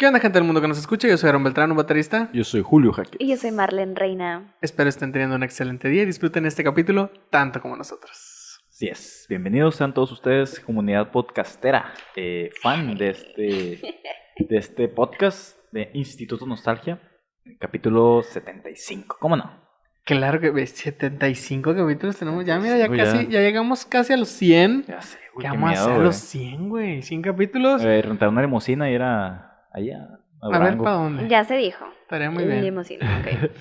¿Qué onda, gente del mundo que nos escucha? Yo soy Aaron Beltrán, un baterista. Yo soy Julio Jaque. Y yo soy Marlene Reina. Espero estén teniendo un excelente día y disfruten este capítulo tanto como nosotros. Así es. Bienvenidos sean todos ustedes, comunidad podcastera, eh, fan de este, de este podcast de Instituto Nostalgia, capítulo 75. ¿Cómo no? Claro que 75 capítulos tenemos ya, mira, ya Uy, casi, ya llegamos casi a los 100. Ya sé, güey. ¿Qué qué vamos a miedo, hacer a los 100, güey? 100 capítulos. Eh, rentar una limusina y ir a, allá. A, a ver. ¿para dónde? Ya se dijo. Estaría muy bien. Limusina, ok.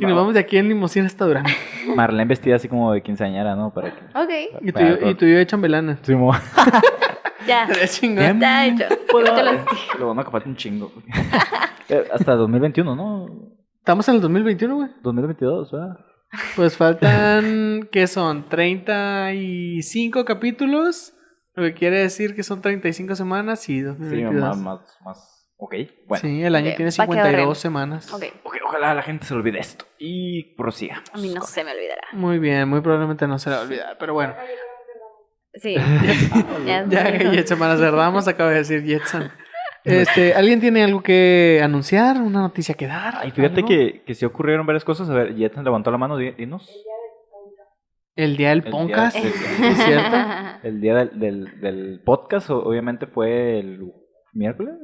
Y nos vamos de aquí en limusina hasta Durango. Marlene vestida así como de quinceañera, ¿no? Para que... Ok, Y tú, y yo- y tú y yo de chambelana. Sí, mo- ya. Estaría chingón. Está hecho. Lo bueno que falta un chingo. Eh, Hasta 2021, ¿no? Estamos en el 2021, güey. 2022, ¿verdad? Pues faltan, ¿qué son? 35 capítulos. Lo que quiere decir que son 35 semanas y Sí, 2022. más, más, más. Ok, bueno. Sí, el año Ok, tiene pa' que 52 ahorren. semanas. Ok, Ok, ojalá la gente se olvide esto. Y prosiga. a mí no se me olvidará. Muy bien, muy probablemente no se le va a olvidar, pero bueno. Sí. ya, Ya. Jetson Cerramos acaba de decir Jetson. Este, ¿alguien tiene algo que anunciar? ¿Una noticia que dar? Ay, fíjate que, que sí ocurrieron varias cosas. A ver, Jetson levantó la mano, di- dinos. El día del El día podcast, del- ¿es cierto? El día del, del, del podcast, o- obviamente, fue el miércoles.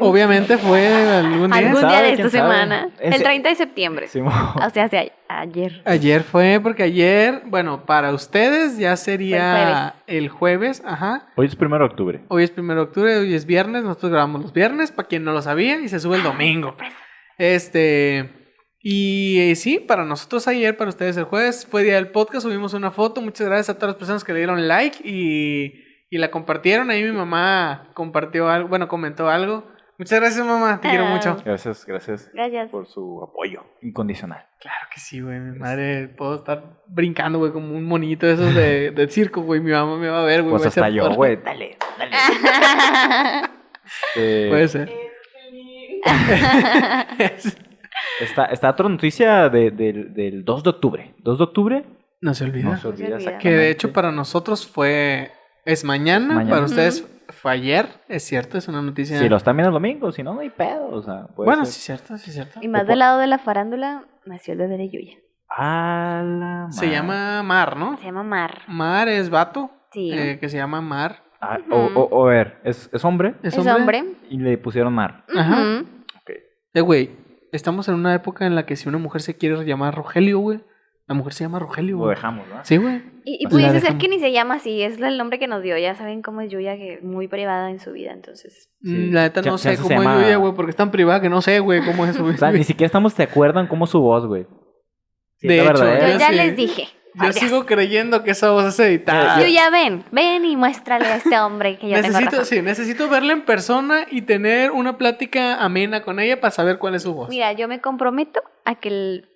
Obviamente fue algún día. Algún día de ¿Quién esta semana. El 30 de septiembre. Sí, O sea, hace ayer. Ayer fue, porque ayer, bueno, para ustedes ya sería el jueves, ajá. Hoy es primero de octubre. Hoy es primero de octubre, hoy es viernes, nosotros grabamos los viernes, para quien no lo sabía, y se sube el domingo. Este, y eh, sí, para nosotros ayer, para ustedes el jueves, fue día del podcast, subimos una foto, muchas gracias a todas las personas que le dieron like y, y la compartieron, ahí mi mamá compartió algo, bueno, comentó algo. Muchas gracias mamá, te quiero Ah. mucho. Gracias, gracias Gracias. por su apoyo incondicional. Claro que sí, güey, mi madre, puedo estar brincando, güey, como un monito de esos de, del circo, güey, mi mamá me va a ver, güey. Pues hasta yo, por- güey. Dale, dale. Eh, Puede ser. Está, está otra noticia de- del- del 2 de octubre. 2 de octubre. no se olvida. No se olvida olvida. exactamente. Que de hecho para nosotros fue. Es mañana, Mañana. para ustedes fue ayer, es cierto, es una noticia. Si lo están viendo el domingo, si no, no hay pedo. O sea, puede bueno, ser. sí, cierto, sí, cierto. y más del lado de la farándula, nació el bebé de Yuya. A la Se madre. llama Mar, ¿no? Se llama Mar. Mar es vato, Sí. eh, que se llama Mar. Ah, o, o, o a ver, es, es hombre Es, es hombre. hombre. y le pusieron mar. Ajá. Ujú. Ok. Eh, güey, estamos en una época en la que si una mujer se quiere llamar Rogelio, güey, la mujer se llama Rogelio, Lo dejamos, ¿no? Sí, güey. Y, y pudiese ser que ni se llama así, es el nombre que nos dio. Ya saben cómo es Yuya, que muy privada en su vida, entonces. Sí. Mm, La neta no sé cómo es Yuya, güey, porque es tan privada que no sé, güey, cómo es su O sea, ni siquiera estamos de acuerdo en cómo es su voz, güey. Sí, De hecho, verdad, Yo ¿eh? Yo ya sí. les dije. Yo Adiós. sigo creyendo que esa voz es editada. Yuya, ven, ven y muéstrale a este hombre que yo tengo necesito, razón. sí, necesito verla en persona y tener una plática amena con ella para saber cuál es su voz. Mira, yo me comprometo a que el-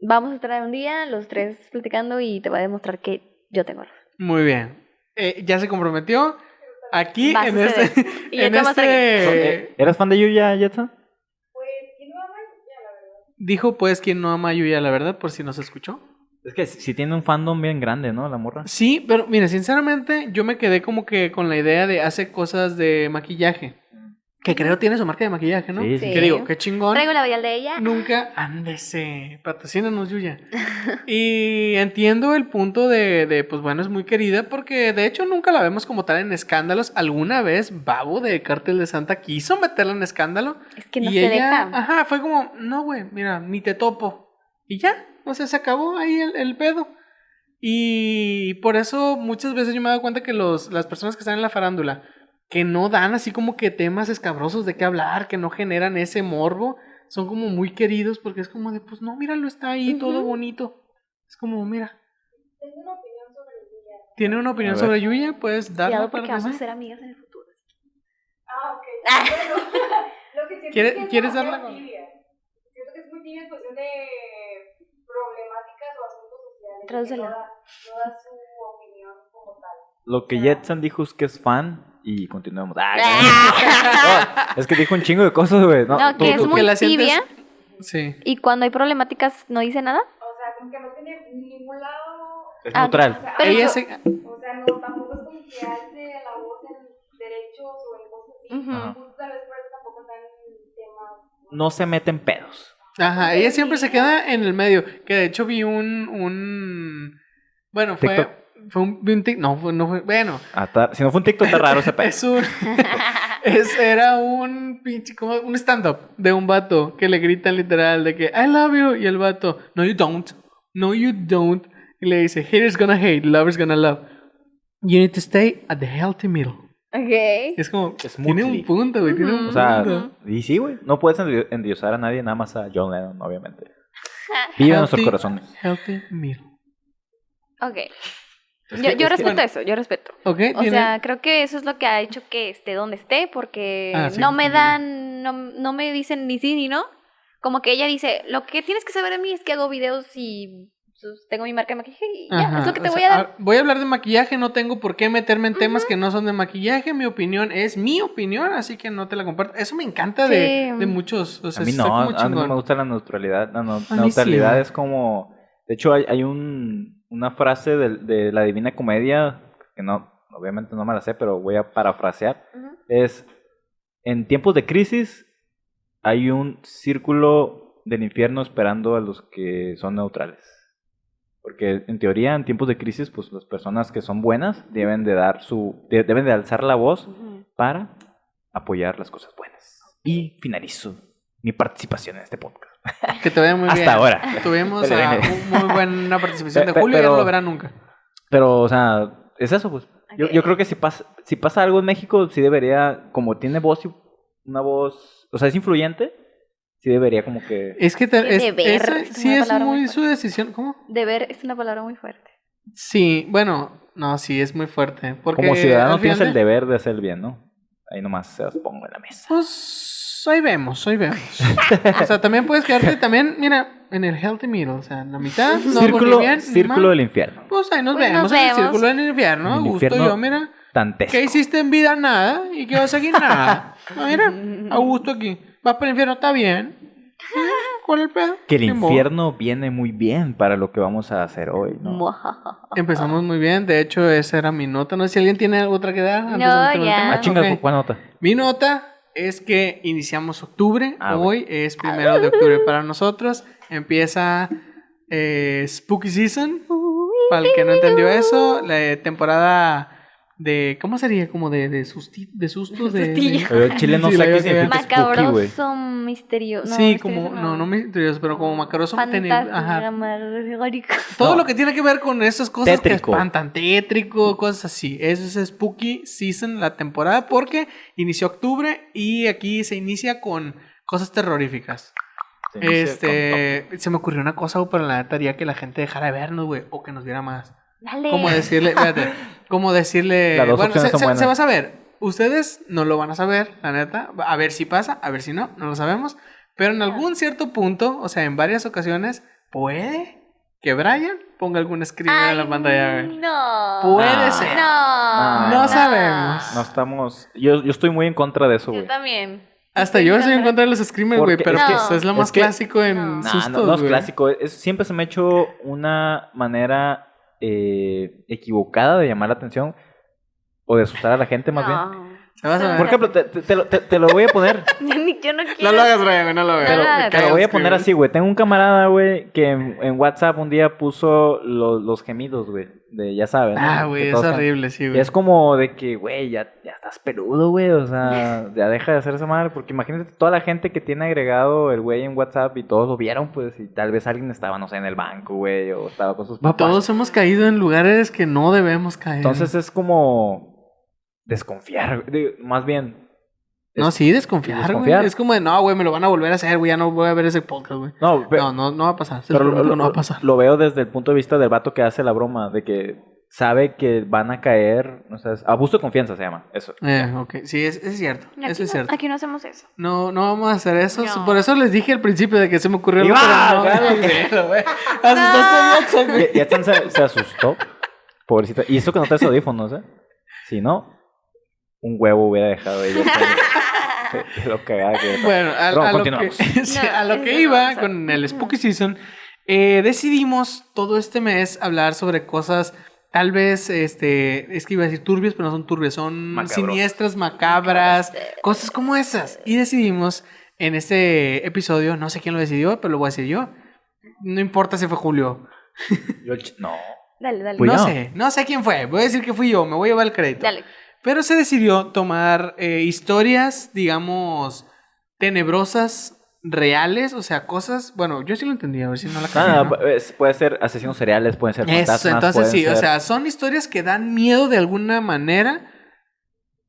vamos a estar un día los tres platicando y te voy a demostrar que yo tengo razón. Muy bien. Eh, ya se comprometió. Aquí Va a en este. Y yo en te voy a estar aquí. este ¿Eras fan de Yuya, Jetson? dijo pues quien no ama a Yuya, la verdad, por si no se escuchó. Es que si tiene un fandom bien grande, ¿no? La morra. Sí, pero mire, sinceramente, yo me quedé como que con la idea de hace cosas de maquillaje. Que creo tiene su marca de maquillaje, ¿no? Sí, sí. Que digo, qué chingón. Traigo la bayal de ella. Nunca, ándese, patrocínanos, Yuya. y entiendo el punto de, de, pues bueno, es muy querida porque de hecho nunca la vemos como tal en escándalos. Alguna vez Babo de Cártel de Santa quiso meterla en escándalo. Es que no y se ella, deja. ajá, fue como, no, güey, mira, ni te topo. Y ya, o sea, se acabó ahí el, el pedo. Y por eso muchas veces yo me he dado cuenta que los, las personas que están en la farándula, que no dan así como que temas escabrosos de qué hablar, que no generan ese morbo, son como muy queridos porque es como de, pues no, míralo, está ahí todo Ujú. bonito. Es como, mira. ¿Tiene una opinión A ver. sobre Yuya? Puedes darla para porque que vamos a ser amigas en el futuro. Ah, ok. Bueno, lo que siento ¿Quieres- es que es quieres darla con- tibia. Siento que es muy tibia en cuestión de problemáticas o asuntos sociales. que Tradúcela. No da, no da su opinión como tal. Lo que Jetson dijo es que es fan y continuemos. Ah, no, es que dijo un chingo de cosas, güey. No, No, tú- que es tú- muy tibia Sí. y cuando hay problemáticas no dice nada. O sea, como que no tiene ningún lado. Es Ah, O neutral. sea, Pero Ella yo- se... o sea, no, tampoco es como que alce la voz en- de derechos o en cosas así. Vez por eso tampoco están en temas. No se meten pedos. Ajá, ella siempre se queda en el medio. Que de hecho vi un. un bueno, fue. TikTok. Fue un, un No, fue, no fue. Bueno, Hasta- si no fue un TikTok, está raro ese es un. es, era un pinche. Como un stand-up de un vato que le gritan literal de que I love you. Y el vato, No, you don't. No, you don't. Y le dice, Haters gonna hate, lovers gonna love. You need to stay at the healthy middle. Ok. Es como. Es tiene Smoothly. un punto, güey. Tiene un Ujú. O sea, punto. y sí, güey. No puedes endio- endiosar a nadie, nada más a John Lennon, obviamente. Vive en nuestros Healthy- corazones. Healthy middle. Ok. Es yo que- yo es que- respeto eso, yo respeto. Ok, O tiene- sea, creo que eso es lo que ha hecho que esté donde esté, porque Ah, sí, no me dan, no, no me dicen ni sí ni no. Como que ella dice, lo que tienes que saber de mí es que hago videos y tengo mi marca de maquillaje y ya, Ajá, es lo que te voy sea, a dar. ah, voy a hablar de maquillaje, no tengo por qué meterme en temas que no son de maquillaje. Mi opinión es mi opinión, así que no te la comparto. Eso me encanta de, Sí. de muchos. O sea, a mí no, a mí no me gusta la neutralidad. La no- neutralidad sí. es como... De hecho, hay, hay un, una frase de, de la Divina Comedia, que no, obviamente no me la sé, pero voy a parafrasear. Es, en tiempos de crisis hay un círculo del infierno esperando a los que son neutrales. Porque en teoría, en tiempos de crisis, pues las personas que son buenas deben de dar su, de- deben de alzar la voz Ujú. para apoyar las cosas buenas. Y finalizo mi participación en este podcast. Que te vaya muy Hasta bien. ahora. Tuvimos a un muy buena participación de Julio, ya no pero- lo verá nunca. Pero, o sea, es eso, pues. Yo, Ok. yo creo que si pasa, si pasa algo en México, sí debería, como tiene voz y una voz, o sea, es influyente, sí debería como que... Es que te- es- deber, esa es sí una es palabra muy muy su decisión. ¿Cómo? Deber es una palabra muy fuerte. Sí, bueno, no, sí es muy fuerte. Porque Como ciudadano tienes el de- deber de hacer el bien, ¿no? Ahí nomás se los pongo en la mesa. Pues ahí vemos, ahí vemos. o sea, también puedes quedarte también, mira, en el healthy middle, o sea, en la mitad, no círculo ni bien, círculo del infierno. Pues ahí nos Pues vemos nos en el círculo del infierno. El Gusto infierno yo, mira. Dantesco. ¿Qué hiciste en vida? Nada. ¿Y qué vas aquí? Nada. Ah, mira, a gusto aquí. Vas para el infierno, está bien. ¿Cuál es el pedo? Que el Ni modo. infierno viene muy bien para lo que vamos a hacer hoy, ¿no? Empezamos muy bien. De hecho, esa era mi nota. No sé si alguien tiene otra que dar. No, ya. Ah, chinga. ¿cuál nota? Mi nota es que iniciamos octubre. Ah, Hoy es primero de octubre para nosotros. Empieza eh, Spooky Season. Para el que no entendió eso, la temporada de. ¿Cómo sería? Como de, de, susti- de sustos. De, de- chile no Sí, sé qué significa. Macabroso, misterioso. sí, como. No, no misterioso, pero como macabroso. Todo No. lo que tiene que ver con esas cosas Tétrico. que espantan, tétrico, cosas así. Eso es Spooky Season, la temporada, porque inició octubre y aquí se inicia con cosas terroríficas. Se Este, se me ocurrió una cosa, pero la neta haría que la gente dejara de vernos, güey, o que nos viera más. Dale. Como decirle, fíjate, como decirle, Las dos bueno, se, opciones son se- buenas. se va a saber. Ustedes no lo van a saber, la neta. A ver si pasa, a ver si no, no lo sabemos. Pero en algún cierto punto, o sea, en varias ocasiones, puede que Brian ponga algún screen Ay, en la pantalla. güey. No. Puede No. ser. No. No sabemos. No estamos... Yo, yo estoy muy en contra de eso, Yo güey. también. Hasta yo estoy en contra de los screamers, güey, Porque pero es que- pues, es lo es más que- clásico en No. Nah, sustos, no, no es güey. clásico. Es- siempre se me ha hecho una manera eh, equivocada de llamar la atención o de asustar a la gente más bien. No. Por ejemplo, te, te- te lo, te- lo voy a poner. Ni- Yo no quiero. No lo hagas, Brian, no lo hagas. Te lo- te voy a poner así, güey. Tengo un camarada, güey, que en, en WhatsApp un día puso lo- los gemidos, güey. De, ya sabes. Ah, güey, es horrible, sí, güey. es como de que, güey, ya, ya estás peludo, güey. O sea, ya deja de hacer esa madre. Porque imagínate toda la gente que tiene agregado el güey en WhatsApp y todos lo vieron, pues. Y tal vez alguien estaba, no sé, en el banco, güey. O estaba con sus papás. Todos hemos caído en lugares que no debemos caer. Entonces es como desconfiar. Más bien. No, sí, desconfiar, Desconfiar. güey. Es como de, no, güey, me lo van a volver a hacer, güey, ya no voy a ver ese podcast, güey. No, No, no, no va a pasar. Se pero lo no va a pasar. lo veo desde el punto de vista del vato que hace la broma. De que sabe que van a caer. O sea, es- abuso de confianza se llama. Eso. Eh, ok, sí, es, es cierto. Aquí Eso es no- cierto. Aquí no hacemos eso. No, no vamos a hacer eso. No. Por eso les dije al principio de que se me ocurrió algo, ¡Iba! pero no. Se asustó. Pobrecita. Y eso que no traes audífonos, ¿eh? Si no, un huevo hubiera dejado ella. lo cagada que Bueno, a, Ron, a lo que, sí, a lo que iba con el Spooky Season, eh, decidimos todo este mes hablar sobre cosas tal vez, este, es que iba a decir turbios, pero no son turbios, son Macabros. siniestras, macabras, cosas como esas. Y decidimos en este episodio, no sé quién lo decidió, pero lo voy a decir yo. No importa si fue Julio. Yo no. Dale, dale. No sé, no sé quién fue. Voy a decir que fui yo, me voy a llevar el crédito. Dale. Pero se decidió tomar eh, historias, digamos, tenebrosas, reales, o sea, cosas. Bueno, yo sí lo entendí, a ver si no la cagué, Ah, ¿no? es- puede ser asesinos seriales, pueden ser Eso, fantasmas. entonces sí, o sea, son historias que dan miedo de alguna manera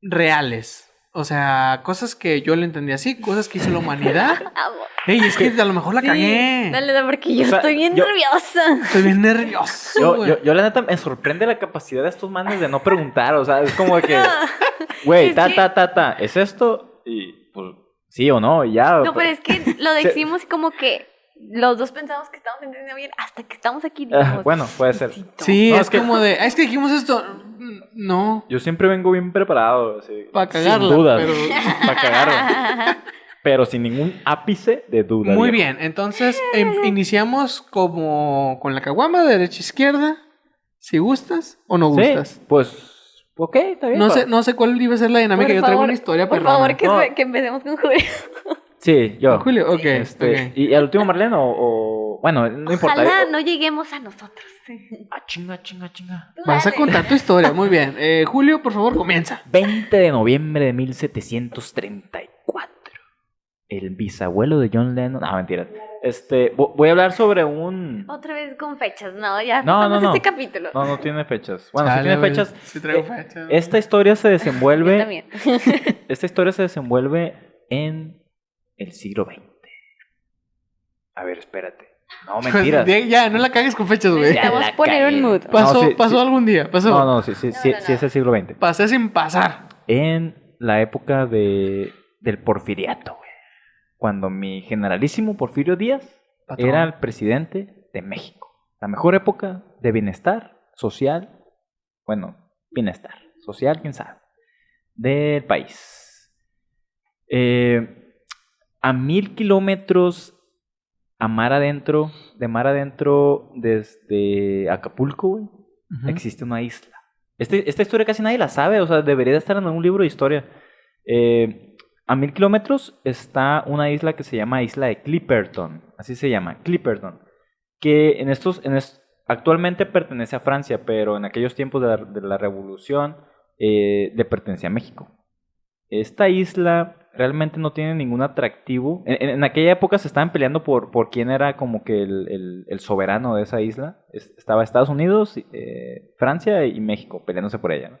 reales. O sea, cosas que yo le entendí así, cosas que hizo la humanidad. Ey, es que a lo mejor la Sí, cagué. Dale, dale, porque yo O sea, estoy bien yo- nerviosa. Estoy bien nervioso. Yo, güey. yo, yo la neta me sorprende la capacidad de estos manes de no preguntar, o sea, es como de que, güey, ta, ta, ta, ta, ¿es esto? Y pues sí o no, y ya. No, pero es que lo decimos como que los dos pensamos que estamos entendiendo bien hasta que estamos aquí. Ah, dijimos, bueno, puede ser. "Sí, no". Sí, No, es, es que- como de. "Ah, Es que dijimos esto. Mm, No. Yo siempre vengo bien preparado, así, Para cagarla. sin dudas, pero- para cagarla, pero sin ningún ápice de duda. Muy viejo. bien, entonces em- iniciamos como con la caguama, derecha izquierda. Si gustas o no Sí, gustas. pues, ok, está bien. No sé, no sé cuál iba a ser la dinámica. Por Yo traigo favor, una historia Por perrona. favor, que, No. que empecemos con Julio. Sí, yo. Julio, ok. Este, ok. ¿Y al último Marlene o, o- Bueno, no importa. Ojalá eh, no lleguemos a nosotros. Ah, chinga, chinga, chinga. Tú Vas a dale. contar tu historia, muy bien. Eh, Julio, por favor, comienza. 20 de noviembre de 1734. El bisabuelo de John Lennon. Ah, mentira. Este, vo- voy a hablar sobre un. Otra vez con fechas, no, ya No, no, no. este capítulo. No, no tiene fechas. Bueno, sí Chale, tiene fechas. Sí traigo Eh, fechas. Esta historia se Yo desenvuelve. también. Esta historia se desenvuelve en el siglo XX. A ver, espérate. No, mentiras. Ya, ya, no la cagues con fechas, güey. Ya Necesitamos la poner un mood. Pasó, No, sí, pasó sí. algún día, pasó. No, no, sí, sí, No, sí, no, sí es el siglo XX. Pasé sin pasar. En la época de, del porfiriato, güey. Cuando mi generalísimo Porfirio Díaz Patrón. era el presidente de México. La mejor época de bienestar social, bueno, bienestar social, quién sabe, del país. Eh, a mil kilómetros a mar adentro, de mar adentro, desde Acapulco, güey, existe una isla. Este- esta historia casi nadie la sabe, o sea, debería de estar en algún libro de historia. Eh, a mil kilómetros está una isla que se llama Isla de Clipperton, así se llama, Clipperton, que en estos, en actualmente pertenece a Francia, pero en aquellos tiempos de la, de la Revolución eh, le pertenecía a México. Esta isla realmente no tiene ningún atractivo. En, en- en aquella época se estaban peleando por, por quién era como que el, el- el soberano de esa isla. Es- estaba Estados Unidos, eh, Francia y México peleándose por ella. ¿no?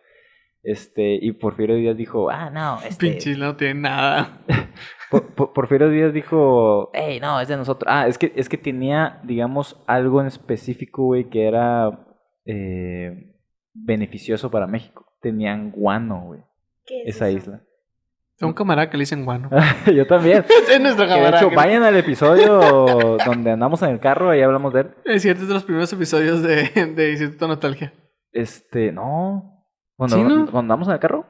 Este, y Porfirio Díaz dijo, ah, no, este, Pinche isla no tiene nada. Por- por- Porfirio Díaz dijo, hey, no, es de nosotros. Ah, es que, es que tenía, digamos, algo en específico, güey, que era eh, beneficioso para México. Tenían guano, güey, ¿Qué es esa eso? isla. A un camarada que le dicen guano. Yo también. es nuestro Que de camarada. hecho, que- vayan al episodio donde andamos en el carro y hablamos de él. Es cierto, es de los primeros episodios de, de Instituto Nostalgia. Este, no. Cuando, ¿Sí, no? cuando andamos en el carro.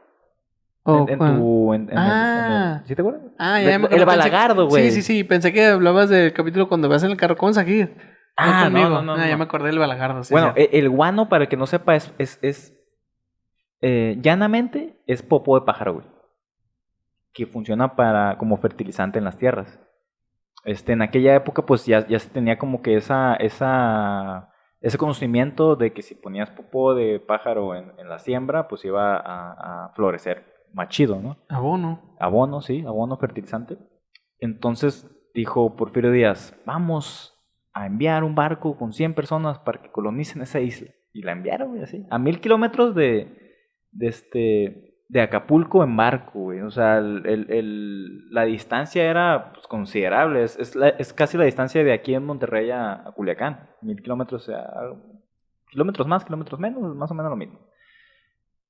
Oh, en, tu. En, en el- en el- Ah. ¿Sí te acuerdas? Ah, ya me el balagardo, güey. Sí, sí, sí. Pensé que hablabas del capítulo cuando vas en el carro con Sakir. Ah, no, conmigo. no, no, Ah, ya me acordé del balagardo. sí, bueno, e- el guano, para el que no sepa, es, es, es, eh, llanamente es popó de pájaro, güey. Que funciona para, como fertilizante en las tierras. Este, en aquella época, pues ya, ya se tenía como que esa, esa, ese conocimiento de que si ponías popó de pájaro en, en la siembra, pues iba a, a florecer más chido, ¿no? Abono. Abono, sí, abono fertilizante. Entonces dijo Porfirio Díaz, vamos a enviar un barco con 100 personas para que colonicen esa isla. Y la enviaron, así. A mil kilómetros de, de, este, de Acapulco en barco, güey. O sea, el- el- la distancia era pues, considerable. Es, es, es casi la distancia de aquí en Monterrey a, a Culiacán. Mil kilómetros, sea, algo- kilómetros más, kilómetros menos, más o menos lo mismo.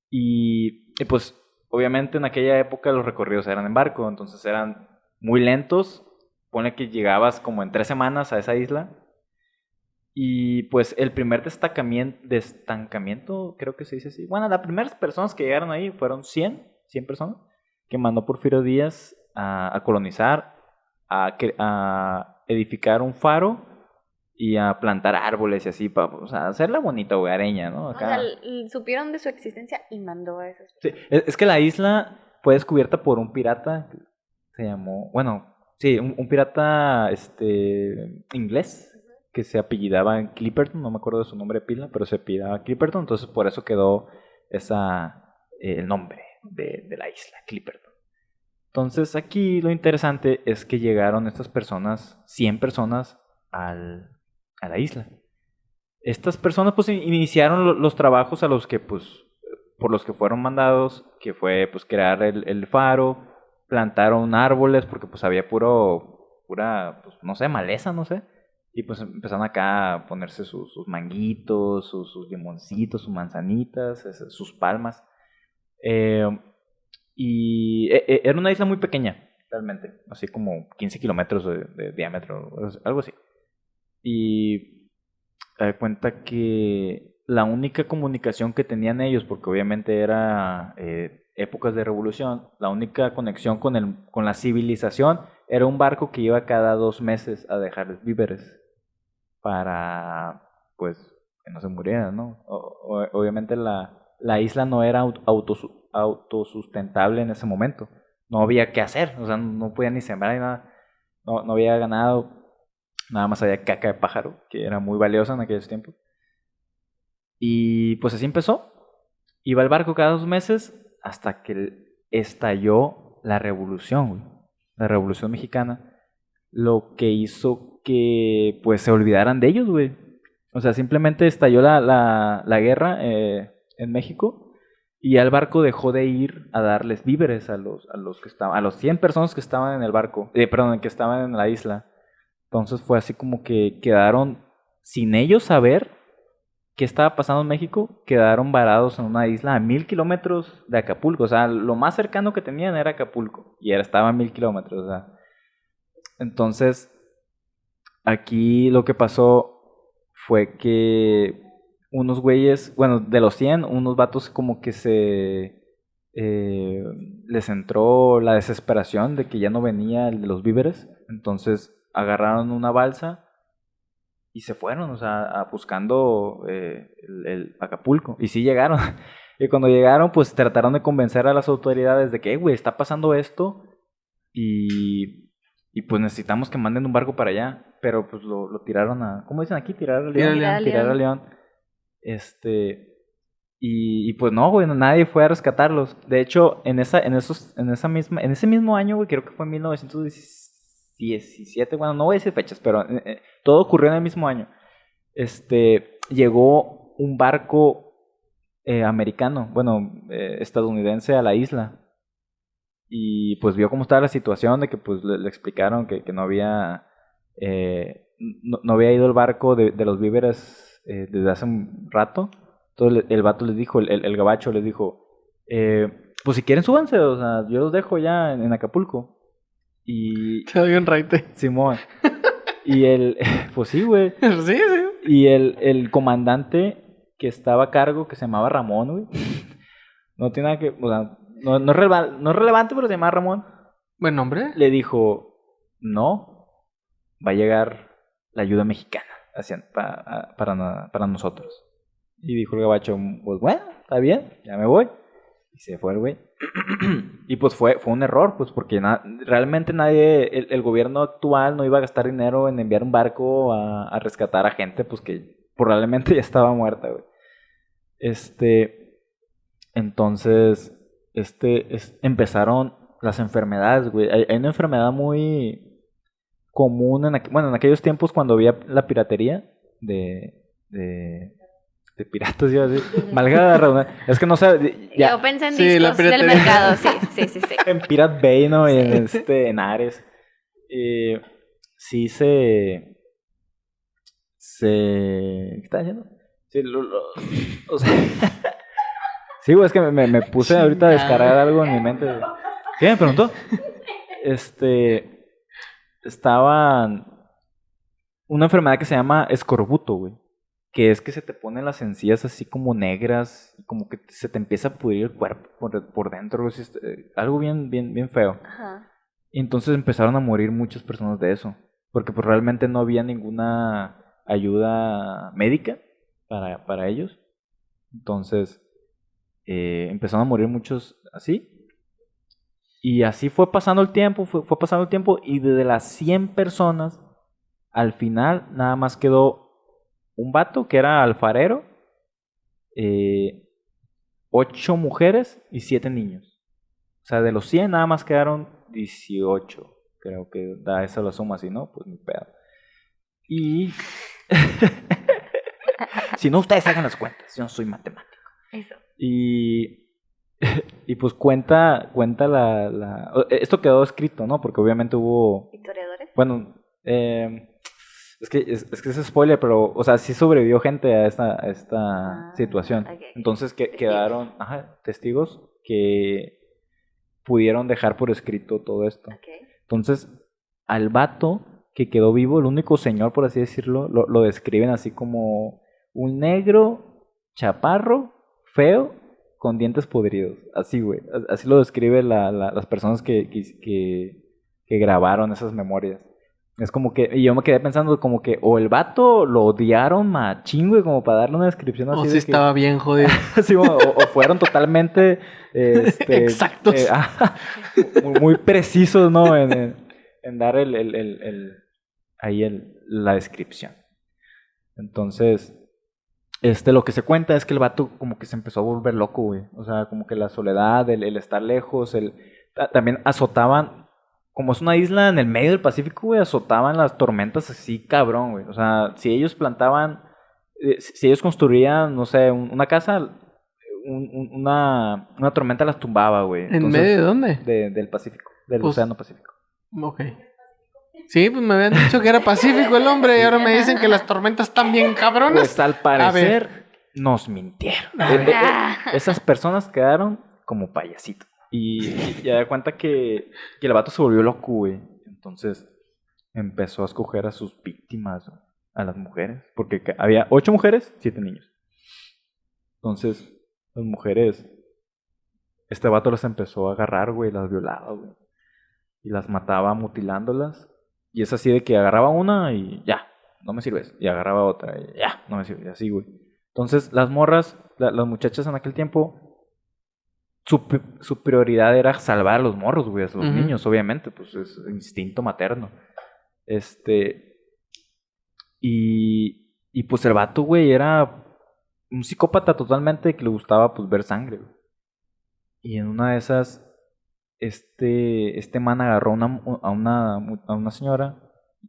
Y, y, pues, obviamente en aquella época los recorridos eran en barco, entonces eran muy lentos. Pone que llegabas como en tres semanas a esa isla. Y pues el primer destacamiento, destancamiento, creo que se dice así. Bueno, las primeras personas que llegaron ahí fueron 100, 100 personas, que mandó Porfirio Díaz a, a colonizar, a, a edificar un faro y a plantar árboles y así, para o sea, hacerla bonita, güey, areña, ¿no? O Acá. sea, l- supieron de su existencia y mandó a esos. Sí, es, es que la isla fue descubierta por un pirata se llamó, bueno, sí, un, un pirata este inglés que se apellidaba Clipperton, no me acuerdo de su nombre de pila, pero se apellidaba Clipperton, entonces por eso quedó esa eh, el nombre de, de la isla, Clipperton. Entonces aquí lo interesante es que llegaron estas personas, 100 personas, al, a la isla. Estas personas pues in- iniciaron lo- los trabajos a los que pues por los que fueron mandados, que fue pues crear el, el faro, plantaron árboles porque pues había puro, pura, pues no sé, maleza, no sé. Y pues empezaron acá a ponerse sus, sus manguitos, sus, sus limoncitos, sus manzanitas, sus palmas. Eh, y e- e- era una isla muy pequeña, realmente, así como 15 kilómetros de, de diámetro, algo así. Y das cuenta que la única comunicación que tenían ellos, porque obviamente era eh, épocas de revolución, la única conexión con, el, con la civilización era un barco que iba cada dos meses a dejarles víveres para, pues, que no se murieran, ¿no? Obviamente la, la isla no era aut- autosu- autosustentable en ese momento. No había qué hacer, o sea, no podía ni sembrar ni nada. No, no había ganado, nada más había caca de pájaro, que era muy valiosa en aquellos tiempos. Y pues así empezó. Iba el barco cada dos meses hasta que estalló la revolución. La revolución mexicana. Lo que hizo que pues se olvidaran de ellos, güey. O sea, simplemente estalló la, la, guerra eh, en México y el barco dejó de ir a darles víveres a los, a los que estaban, a los 100 personas que estaban en el barco, eh, perdón, que estaban en la isla. Entonces fue así como que quedaron sin ellos saber qué estaba pasando en México, quedaron varados en una isla a mil kilómetros de Acapulco. O sea, lo más cercano que tenían era Acapulco y era, estaba a mil kilómetros. O sea. Entonces, aquí lo que pasó fue que unos güeyes, bueno, de los 100, unos vatos como que se... eh, les entró la desesperación de que ya no venía el de los víveres. Entonces agarraron una balsa y se fueron, o sea, buscando eh, el, el Acapulco. Y sí llegaron. Y cuando llegaron, pues trataron de convencer a las autoridades de que, "Eh, güey, está pasando esto y, y pues necesitamos que manden un barco para allá. Pero pues lo, lo tiraron a, ¿cómo dicen aquí? Tirar al león. Tirar al león. Tirar al león. Este, y, y pues no, güey, nadie fue a rescatarlos. De hecho, en esa, en esos, en esa misma, en ese mismo año, güey, creo que fue en 1917, bueno, no voy a decir fechas, pero eh, eh, todo ocurrió en el mismo año. Este, llegó un barco eh, americano, bueno, eh, estadounidense a la isla. Y pues vio cómo estaba la situación, de que pues le, le explicaron que, que no había eh, no, no había ido el barco de, de los víveres eh, desde hace un rato. Entonces le- el vato les dijo, el, el- el gabacho les dijo, eh, pues si quieren súbanse, o sea, yo los dejo ya en, en Acapulco. Y Te doy un raite. Simón. y el, pues sí, güey. sí, sí. Y el, el comandante que estaba a cargo, que se llamaba Ramón, güey. No tiene nada que, o sea, no, no, es no es relevante, pero se llamaba Ramón. Buen nombre. Le dijo, no, va a llegar la ayuda mexicana hacia- para, na- para nosotros. Y dijo el gabacho, pues bueno, está bien, ya me voy. Y se fue el güey. y pues fue, fue un error, pues porque na- realmente nadie, el, el gobierno actual no iba a gastar dinero en enviar un barco a, a rescatar a gente, pues que probablemente ya estaba muerta, güey. Este, entonces, este, es- empezaron las enfermedades, güey. Hay, hay una enfermedad muy común en, aqu- bueno, en aquellos tiempos cuando había la piratería de, de, de piratas, yo así, valga la redundancia. Es que no sé, ya, Yo pensé en Sí, la discos del mercado, sí, sí, sí, sí. en Pirate Bay, ¿no? Y en, este, en Ares. Eh, sí se... Se... ¿Qué está diciendo? Sí, lo- lo- o sea... sí, güey, es que me, puse ahorita a descargar algo en mi mente. ¿Qué me preguntó? Este... Estaban... Una enfermedad que se llama escorbuto, güey. Que es que se te ponen las encías así como negras y como que se te empieza a pudrir el cuerpo por, por dentro. eh, Algo bien, bien, bien feo. Ajá. Y entonces empezaron a morir muchas personas de eso. Porque pues realmente no había ninguna ayuda médica para, para ellos. Entonces, eh, empezaron a morir muchos así. Y así fue pasando el tiempo, fue, fue pasando el tiempo, y de las 100 personas, al final nada más quedó un vato que era alfarero, eh, ocho mujeres y siete niños. O sea, de los 100 nada más quedaron 18. Creo que da esa la suma, si no, pues ni pedo. Y... si no, ustedes hagan las cuentas, yo no soy matemático. Eso. Y, y pues cuenta, cuenta la, la... Esto quedó escrito, ¿no? Porque obviamente hubo... ¿Historiadores? Bueno, eh, es, que, es, es que es spoiler, pero, o sea, sí sobrevivió gente a esta, a esta Ah, situación. Entonces que, quedaron ajá, testigos que pudieron dejar por escrito todo esto. Entonces, al vato que quedó vivo, el único señor, por así decirlo, lo, lo describen así como un negro, chaparro, feo, con dientes podridos. Así, güey. Así lo describe la- la- las personas que, que, que- que grabaron esas memorias. Es como que, y yo me quedé pensando como que o el vato lo odiaron machín, güey, como para darle una descripción así O de si que- estaba bien jodido. Sí, o, o fueron totalmente este, Exactos. eh, ah, muy, muy precisos, ¿no? En, en- en dar el, el- el- el- ahí el- la descripción. Entonces, este, lo que se cuenta es que el vato como que se empezó a volver loco, güey. O sea, como que la soledad, el, el estar lejos, el ta- también azotaban, como es una isla en el medio del Pacífico, güey, azotaban las tormentas así cabrón, güey. O sea, si ellos plantaban, eh, si si ellos construían, no sé, un- una casa, un- un- una, una tormenta las tumbaba, güey. ¿En Entonces, medio de dónde? de- del Pacífico, del Pues- Océano Pacífico. Ok. Sí, pues me habían dicho que era pacífico el hombre y ahora me dicen que las tormentas están bien cabronas. Pues al parecer nos mintieron. Eh, eh, eh, Esas personas quedaron como payasitos. Y, ya da cuenta que, que el vato se volvió loco, güey. Entonces empezó a escoger a sus víctimas, güey, a las mujeres. Porque había ocho mujeres, siete niños. Entonces, las mujeres, este vato las empezó a agarrar, güey, las violaba, güey. Y las mataba mutilándolas. Y es así de que agarraba una y ya, no me sirves. Y agarraba otra y ya, no me sirve. Y así, güey. Entonces, las morras, la- las muchachas en aquel tiempo, su, su prioridad era salvar a los morros, güey, a los niños, obviamente, pues es instinto materno. Este. Y, y pues el vato, güey, era un psicópata totalmente que le gustaba, pues, ver sangre, güey. Y en una de esas, este, este man agarró una- a, una, a una señora,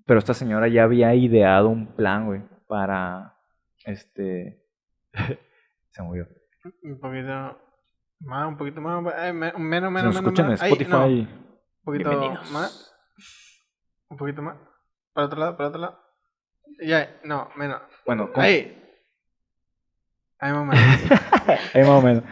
pero esta señora ya había ideado un plan, güey, para, este, se movió. Un poquito más, un poquito más. eh, me- menos, menos, nos menos. escuchan en Spotify, no, un poquito más. Un poquito más. Para otro lado, para otro lado. Ya, no, menos. Bueno, con- Ahí. Ahí más o menos. Ahí más o menos.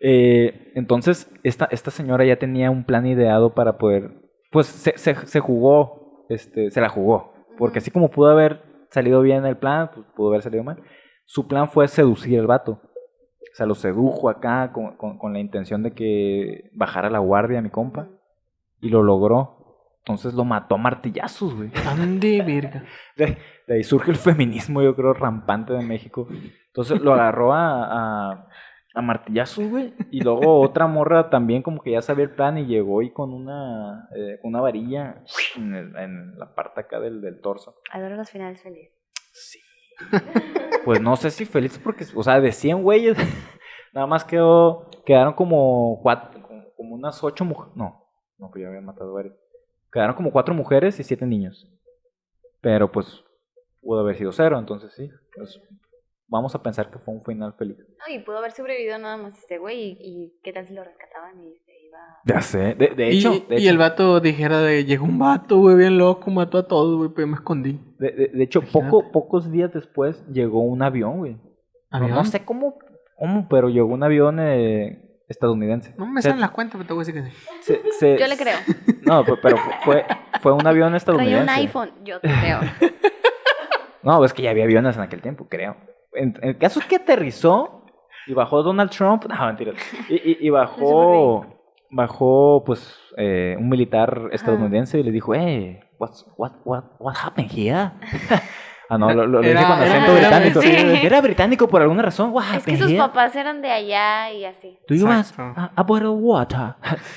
Eh, entonces, esta, esta señora ya tenía un plan ideado para poder. Pues se, se, se jugó, este, se la jugó. Porque así como pudo haber salido bien el plan, pues pudo haber salido mal. Su plan fue seducir al vato. O sea, lo sedujo acá con, con- con la intención de que bajara la guardia, mi compa. Y lo logró. Entonces lo mató a martillazos, güey. Andy, virga. De, de ahí surge el feminismo, yo creo, rampante de México. Entonces lo agarró a, a, a martillazos, güey. Y luego otra morra también como que ya sabía el plan y llegó y con una, eh, con una varilla en, el- en la parte acá del, del torso. Adoro los finales felices. Sí. Pues no sé si feliz porque, o sea, de 100 güeyes, nada más quedó, quedaron como cuatro, como, como unas ocho mujeres. No, no, pues ya habían matado varios. Quedaron como cuatro mujeres y siete niños. Pero pues pudo haber sido cero, entonces sí. pues, vamos a pensar que fue un final feliz. No, y pudo haber sobrevivido nada más este güey. Y, y qué tal si lo rescataban y se iba. Ya sé. De, de Y, hecho, de y hecho, el vato dijera de llegó un vato, güey, bien loco, mató a todos, güey, pero yo me escondí. de, de- de hecho Imagínate. poco, pocos días después llegó un avión, güey. No, ¿Avión? no sé cómo, cómo, pero llegó un avión eh, estadounidense. No me Se- salen las cuentas, pero te voy a decir que sí. se- se- Yo le creo. No, pe- pero fue, fue un avión Traía estadounidense. un iPhone. Yo te creo. No, es que ya había aviones en aquel tiempo, creo. En- El caso es que aterrizó y bajó Donald Trump. No, mentira. Y, y- y bajó, bajó, pues, eh, un militar estadounidense y le dijo, hey, what's, what, what, what happened here? Ah, no, lo, lo dije Era- con era- acento era- británico. sí. Era británico por alguna razón. What Es que sus here? papás eran de allá y así. Do you Exacto. a, a bottle of water?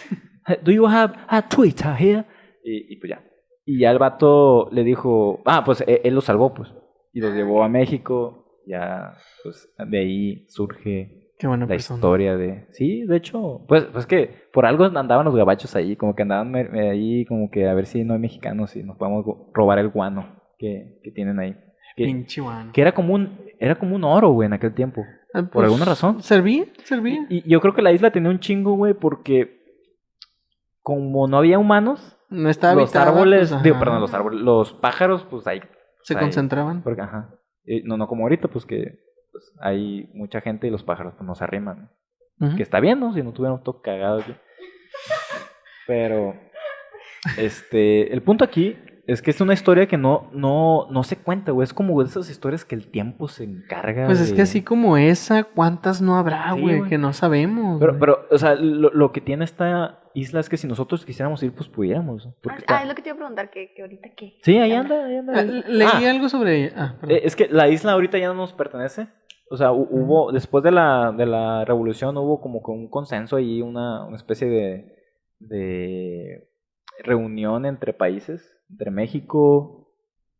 Do you have a Twitter here? Y, y pues ya. Y ya el vato le dijo, ah, pues él, él lo salvó, pues. Y los llevó a México. Ya, pues de ahí surge Qué buena la persona. historia de... Sí, de hecho, pues, pues que por algo andaban los gabachos ahí, como que andaban ahí, como que a ver si no hay mexicanos y nos podemos robar el guano que, que tienen ahí. Que, Pinche guano. que era como un, era como un oro, güey, en aquel tiempo. Ah, por alguna razón. ¿Servía? ¿Servía? Y, y yo creo que la isla tenía un chingo, güey, porque como no había humanos, No estaba los habitada, árboles, pues, digo, perdón, los árboles, los pájaros, pues ahí, Se ahí. concentraban. porque, ajá, Eh, no, no como ahorita, pues que pues, hay mucha gente y los pájaros pues no se arriman. Que está bien, ¿no? Si no tuviéramos todo cagado aquí. Pero, este, el punto aquí es que es una historia que no, no, no se cuenta, güey. Es como de esas historias que el tiempo se encarga Pues es de- que así como esa, ¿cuántas no habrá, Sí, güey? güey. que no sabemos. Pero, güey. pero, o sea, lo, lo que tiene esta isla es que si nosotros quisiéramos ir, pues pudiéramos. Ah, está- es lo que te iba a preguntar, que, que ahorita qué. Sí, ahí anda, ahí anda. Ah, leí Ah, algo sobre ella. Ah, perdón. eh, es que la isla ahorita ya no nos pertenece. O sea, hu- hubo, después de la, de la revolución hubo como que un consenso ahí, una, una especie de, de reunión entre países, entre México,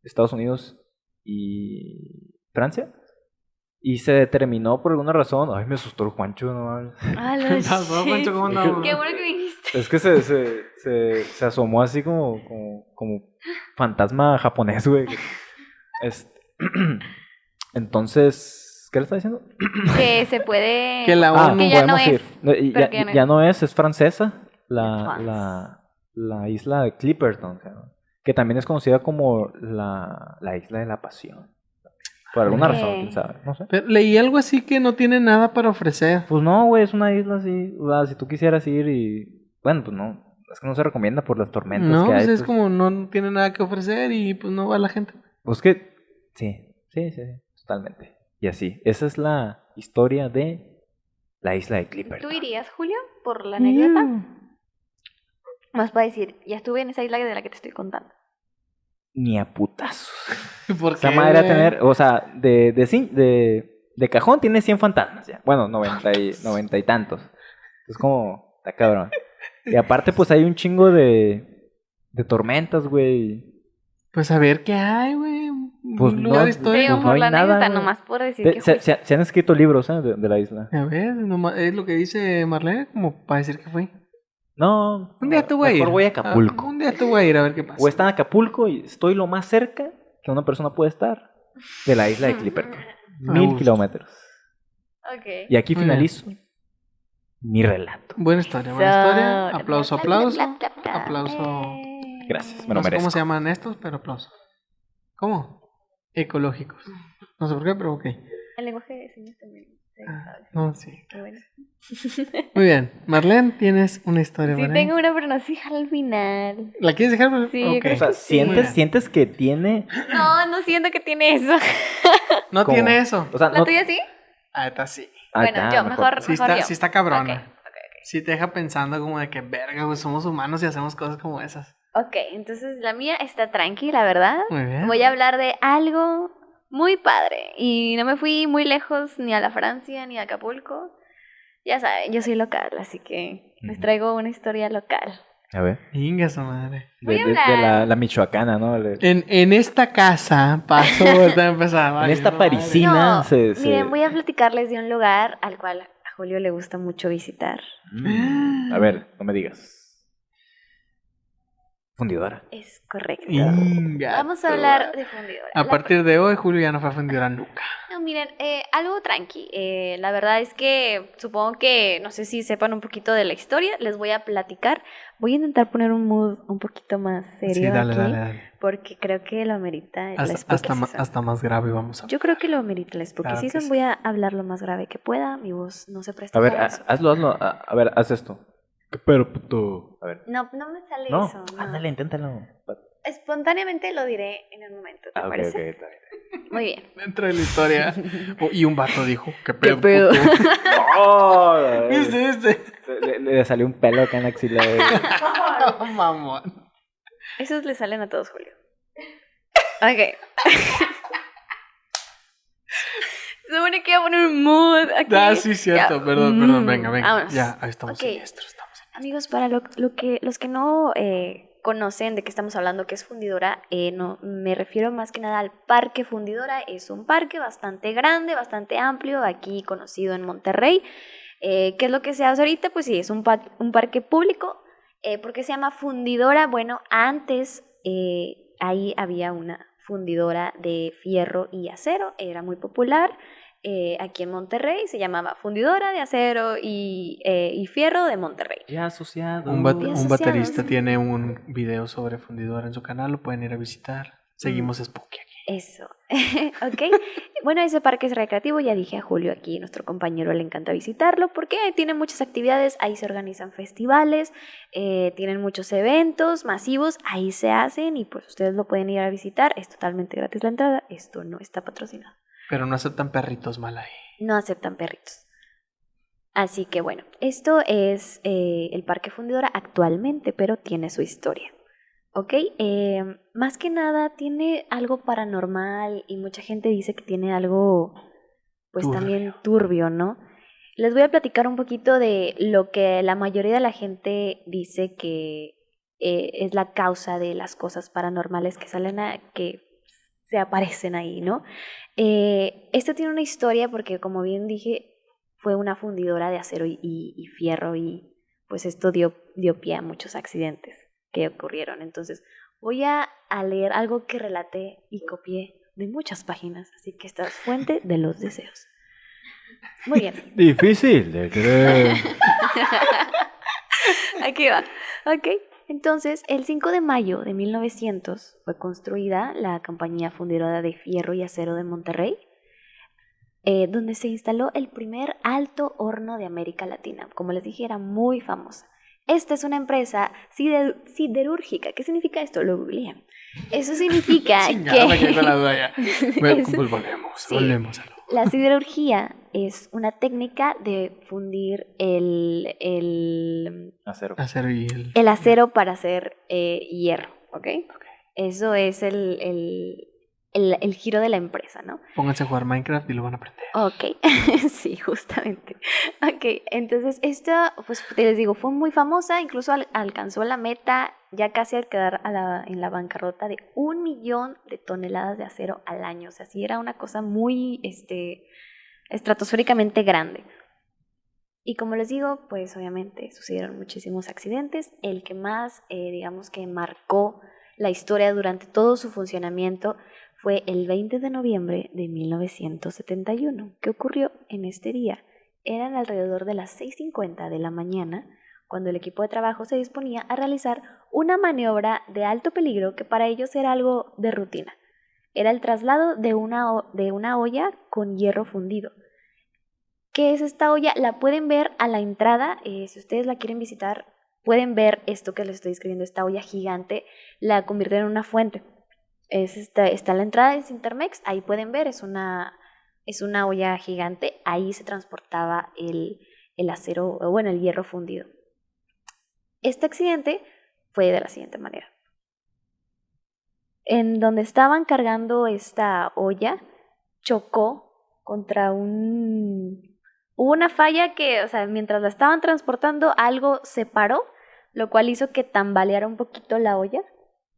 Estados Unidos y Francia. Y se determinó por alguna razón. Ay, me asustó el Juancho, no mames. Ah. Pancho, ¿cómo Es andamos? Qué bueno que viniste. Es que se, se, se, se asomó así como, como, como fantasma japonés, güey. Este, Entonces, ¿qué le está diciendo? Que se puede. Que la Ah, que ya no podemos es. ir. No, y pero ya, ya no ya es. no es, es francesa. Es La, la, la isla de Clipperton, que también es conocida como la, la isla de la pasión. Por alguna razón, quién sabe, no sé. Pero leí algo así que no tiene nada para ofrecer. Pues no, güey, es una isla así. O sea, si tú quisieras ir y. Bueno, pues no. Es que no se recomienda por las tormentas No, que hay. pues es pues. como no tiene nada que ofrecer y pues no va la gente. Pues que. Sí, sí, sí, totalmente. Y así. Esa es la historia de la isla de Clipper. ¿Tú irías, Julio, por la anécdota? Mm. Más para decir, ya estuve en esa isla de la que te estoy contando. Ni a putazos. ¿Por Esa qué, madre a tener. O sea, de, de, de, de cajón tiene 100 fantasmas ya. Bueno, 90 y, 90 y tantos. Es como. Está cabrón. Y aparte, pues hay un chingo de. De tormentas, güey. Pues a ver qué hay, güey. Pues no, pues no por hay la nada, anécdota, nomás por decir De- que se, se- se han escrito libros ¿eh? de, de la isla. A ver, nomás- es lo que dice Marlene, como para decir que fui. No. Un día te voy a ir. Mejor voy a Acapulco. Un día te voy a ir a ver qué pasa. O está en Acapulco y estoy lo más cerca que una persona puede estar de la isla de Clipperton. Mil kilómetros. Ok. Y aquí bien. finalizo mi relato. Buena historia, buena historia. So- Aplauso, aplauso. Aplauso. Gracias, me lo No sé merezco. cómo se llaman estos, pero aplauso. ¿Cómo? Ecológicos. No sé por qué, pero ok. El lenguaje de señas también. sí, Ah, no, sí. Qué bueno. Muy bien. Marlene, tienes una historia, Sí, tengo una, pero no sé al final. ¿La quieres dejar? Sí, yo Ok. creo O sea, sí. ¿sientes, sientes que tiene. No, no siento que tiene eso. No ¿Cómo? tiene eso. O sea, ¿La no. tuya sí? Ah, está sí. Ah, bueno, está, yo, mejor, Sí mejor está, yo. sí está cabrona. Ok, ok, Sí te deja pensando como de que, verga, güey, somos humanos y hacemos cosas como esas. Ok, entonces la mía está tranquila, ¿verdad? Muy bien. Voy a hablar de algo muy padre. Y no me fui muy lejos ni a la Francia ni a Acapulco. Ya saben, yo soy local, así que les traigo una historia local. A ver. Inga su madre. De, la, la michoacana, ¿no? En, en esta casa pasó, ahorita empezaba. En esta parisina No, se, se- Miren, voy a platicarles de un lugar al cual a Julio le gusta mucho visitar. Mm, A ver, no me digas. Fundidora. Es correcto. Inga. Vamos a hablar de fundidora. A La- partir de hoy, Julio ya no fue a fundidora nunca. No, miren, eh, algo tranqui. Eh, la verdad es que supongo que, no sé si sepan un poquito de la historia, les voy a platicar. Voy a intentar poner un mood un poquito más serio Sí, dale, aquí, dale, dale. porque creo que lo amerita la Hasta, spooky hasta, ma- season. hasta más grave vamos a Yo creo que lo amerita la spooky Claro que season. sí. Voy a hablar lo más grave que pueda. Mi voz no se presta A ver, para eso. hazlo, hazlo. A, a ver, haz esto. ¿Qué pero, puto? A ver. No, no me sale No, eso. no. ándale, inténtalo. Espontáneamente lo diré en el momento, ¿te Ah, parece? ok, está bien. Muy bien. Dentro de la historia. Oh, y un vato dijo, ¿qué ¿Qué pedo? pedo? puto?" ¡Oh! ¿Viste, viste? Le, le salió un pelo acá en la axila. güey. Oh, mamón. Esos le salen a todos, Julio. Ok. supone que iba a poner un mood aquí. Ah, sí, cierto. Ya. Perdón, perdón. Mm, Venga, venga. vámonos. Ya, ahí estamos Ok. siniestros. Amigos, para lo, que, los que no eh, conocen de qué estamos hablando, que es fundidora, eh, no, me refiero más que nada al Parque Fundidora. Es un parque bastante grande, bastante amplio, aquí conocido en Monterrey. Eh, ¿Qué es lo que se hace ahorita? Pues sí, es un, un parque público. Eh, ¿Por qué se llama fundidora? Bueno, antes ahí había una fundidora de fierro y acero, era muy popular. Eh, aquí en Monterrey se llamaba Fundidora de Acero y, eh, y Fierro de Monterrey. Ya asociado. Un, bat- baterista tiene un video sobre fundidora en su canal. Lo pueden ir a visitar. Seguimos Spooky aquí. Eso, ok. Bueno, ese parque es recreativo, ya dije a Julio aquí, nuestro compañero le encanta visitarlo porque tiene muchas actividades, ahí se organizan festivales, eh, tienen muchos eventos masivos, ahí se hacen y pues ustedes lo pueden ir a visitar, es totalmente gratis la entrada, esto no está patrocinado, Pero no aceptan perritos mal ahí. no aceptan perritos. Así que bueno, esto es eh, el Parque Fundidora actualmente, pero tiene su historia. ¿Ok? Eh, más que nada tiene algo paranormal y mucha gente dice que tiene algo, pues Turbio. también turbio, ¿no? Les voy a platicar un poquito de lo que la mayoría de la gente dice que eh, es la causa de las cosas paranormales que salen a, que se aparecen ahí, ¿no? Eh, este tiene una historia porque, como bien dije, fue una fundidora de acero y, y- y fierro y pues esto dio, dio pie a muchos accidentes que ocurrieron. Entonces, voy a, a leer algo que relaté y copié de muchas páginas, así que esta es fuente de los deseos. Muy bien. Difícil de creer. Aquí va. Ok. Entonces, el 5 de mayo de 1900 fue construida la compañía fundidora de fierro y acero de Monterrey, eh, donde se instaló el primer alto horno de América Latina. Como les dije, era muy famosa. Esta es una empresa sider- siderúrgica. ¿Qué significa esto? Lo googleé. Eso significa Chingada, me quedé con la que duda ya. Bueno, Eso- pues volvemos, sí. volvemos a lo. la siderurgia es una técnica de fundir el, el Acero. Acero y el. el acero para hacer eh, hierro, ¿ok? Eso es el, el, el- el giro de la empresa, ¿no? Pónganse a jugar Minecraft y lo van a aprender. Ok, sí, justamente. Ok, entonces esta, pues te les digo, fue muy famosa, incluso al- alcanzó la meta ya casi al quedar a la- en la bancarrota de un millón de toneladas de acero al año. O sea, sí era una cosa muy, este, estratosféricamente grande. Y como les digo, pues obviamente sucedieron muchísimos accidentes. El que más, eh, digamos que marcó la historia durante todo su funcionamiento fue el 20 de noviembre de 1971. ¿Qué ocurrió en este día? Eran alrededor de las 6.50 de la mañana cuando el equipo de trabajo se disponía a realizar una maniobra de alto peligro que para ellos era algo de rutina. Era el traslado de una, de una olla con hierro fundido. ¿Qué es esta olla? La pueden ver a la entrada, eh, si ustedes la quieren visitar, pueden ver esto que les estoy escribiendo, esta olla gigante, la convirtieron en una fuente. Es esta, está la entrada de Intermex, ahí pueden ver, es una, es una olla gigante, ahí se transportaba el, el acero, bueno, el hierro fundido. Este accidente fue de la siguiente manera. En donde estaban cargando esta olla, chocó contra un... Hubo una falla que, o sea, mientras la estaban transportando, algo se paró, lo cual hizo que tambaleara un poquito la olla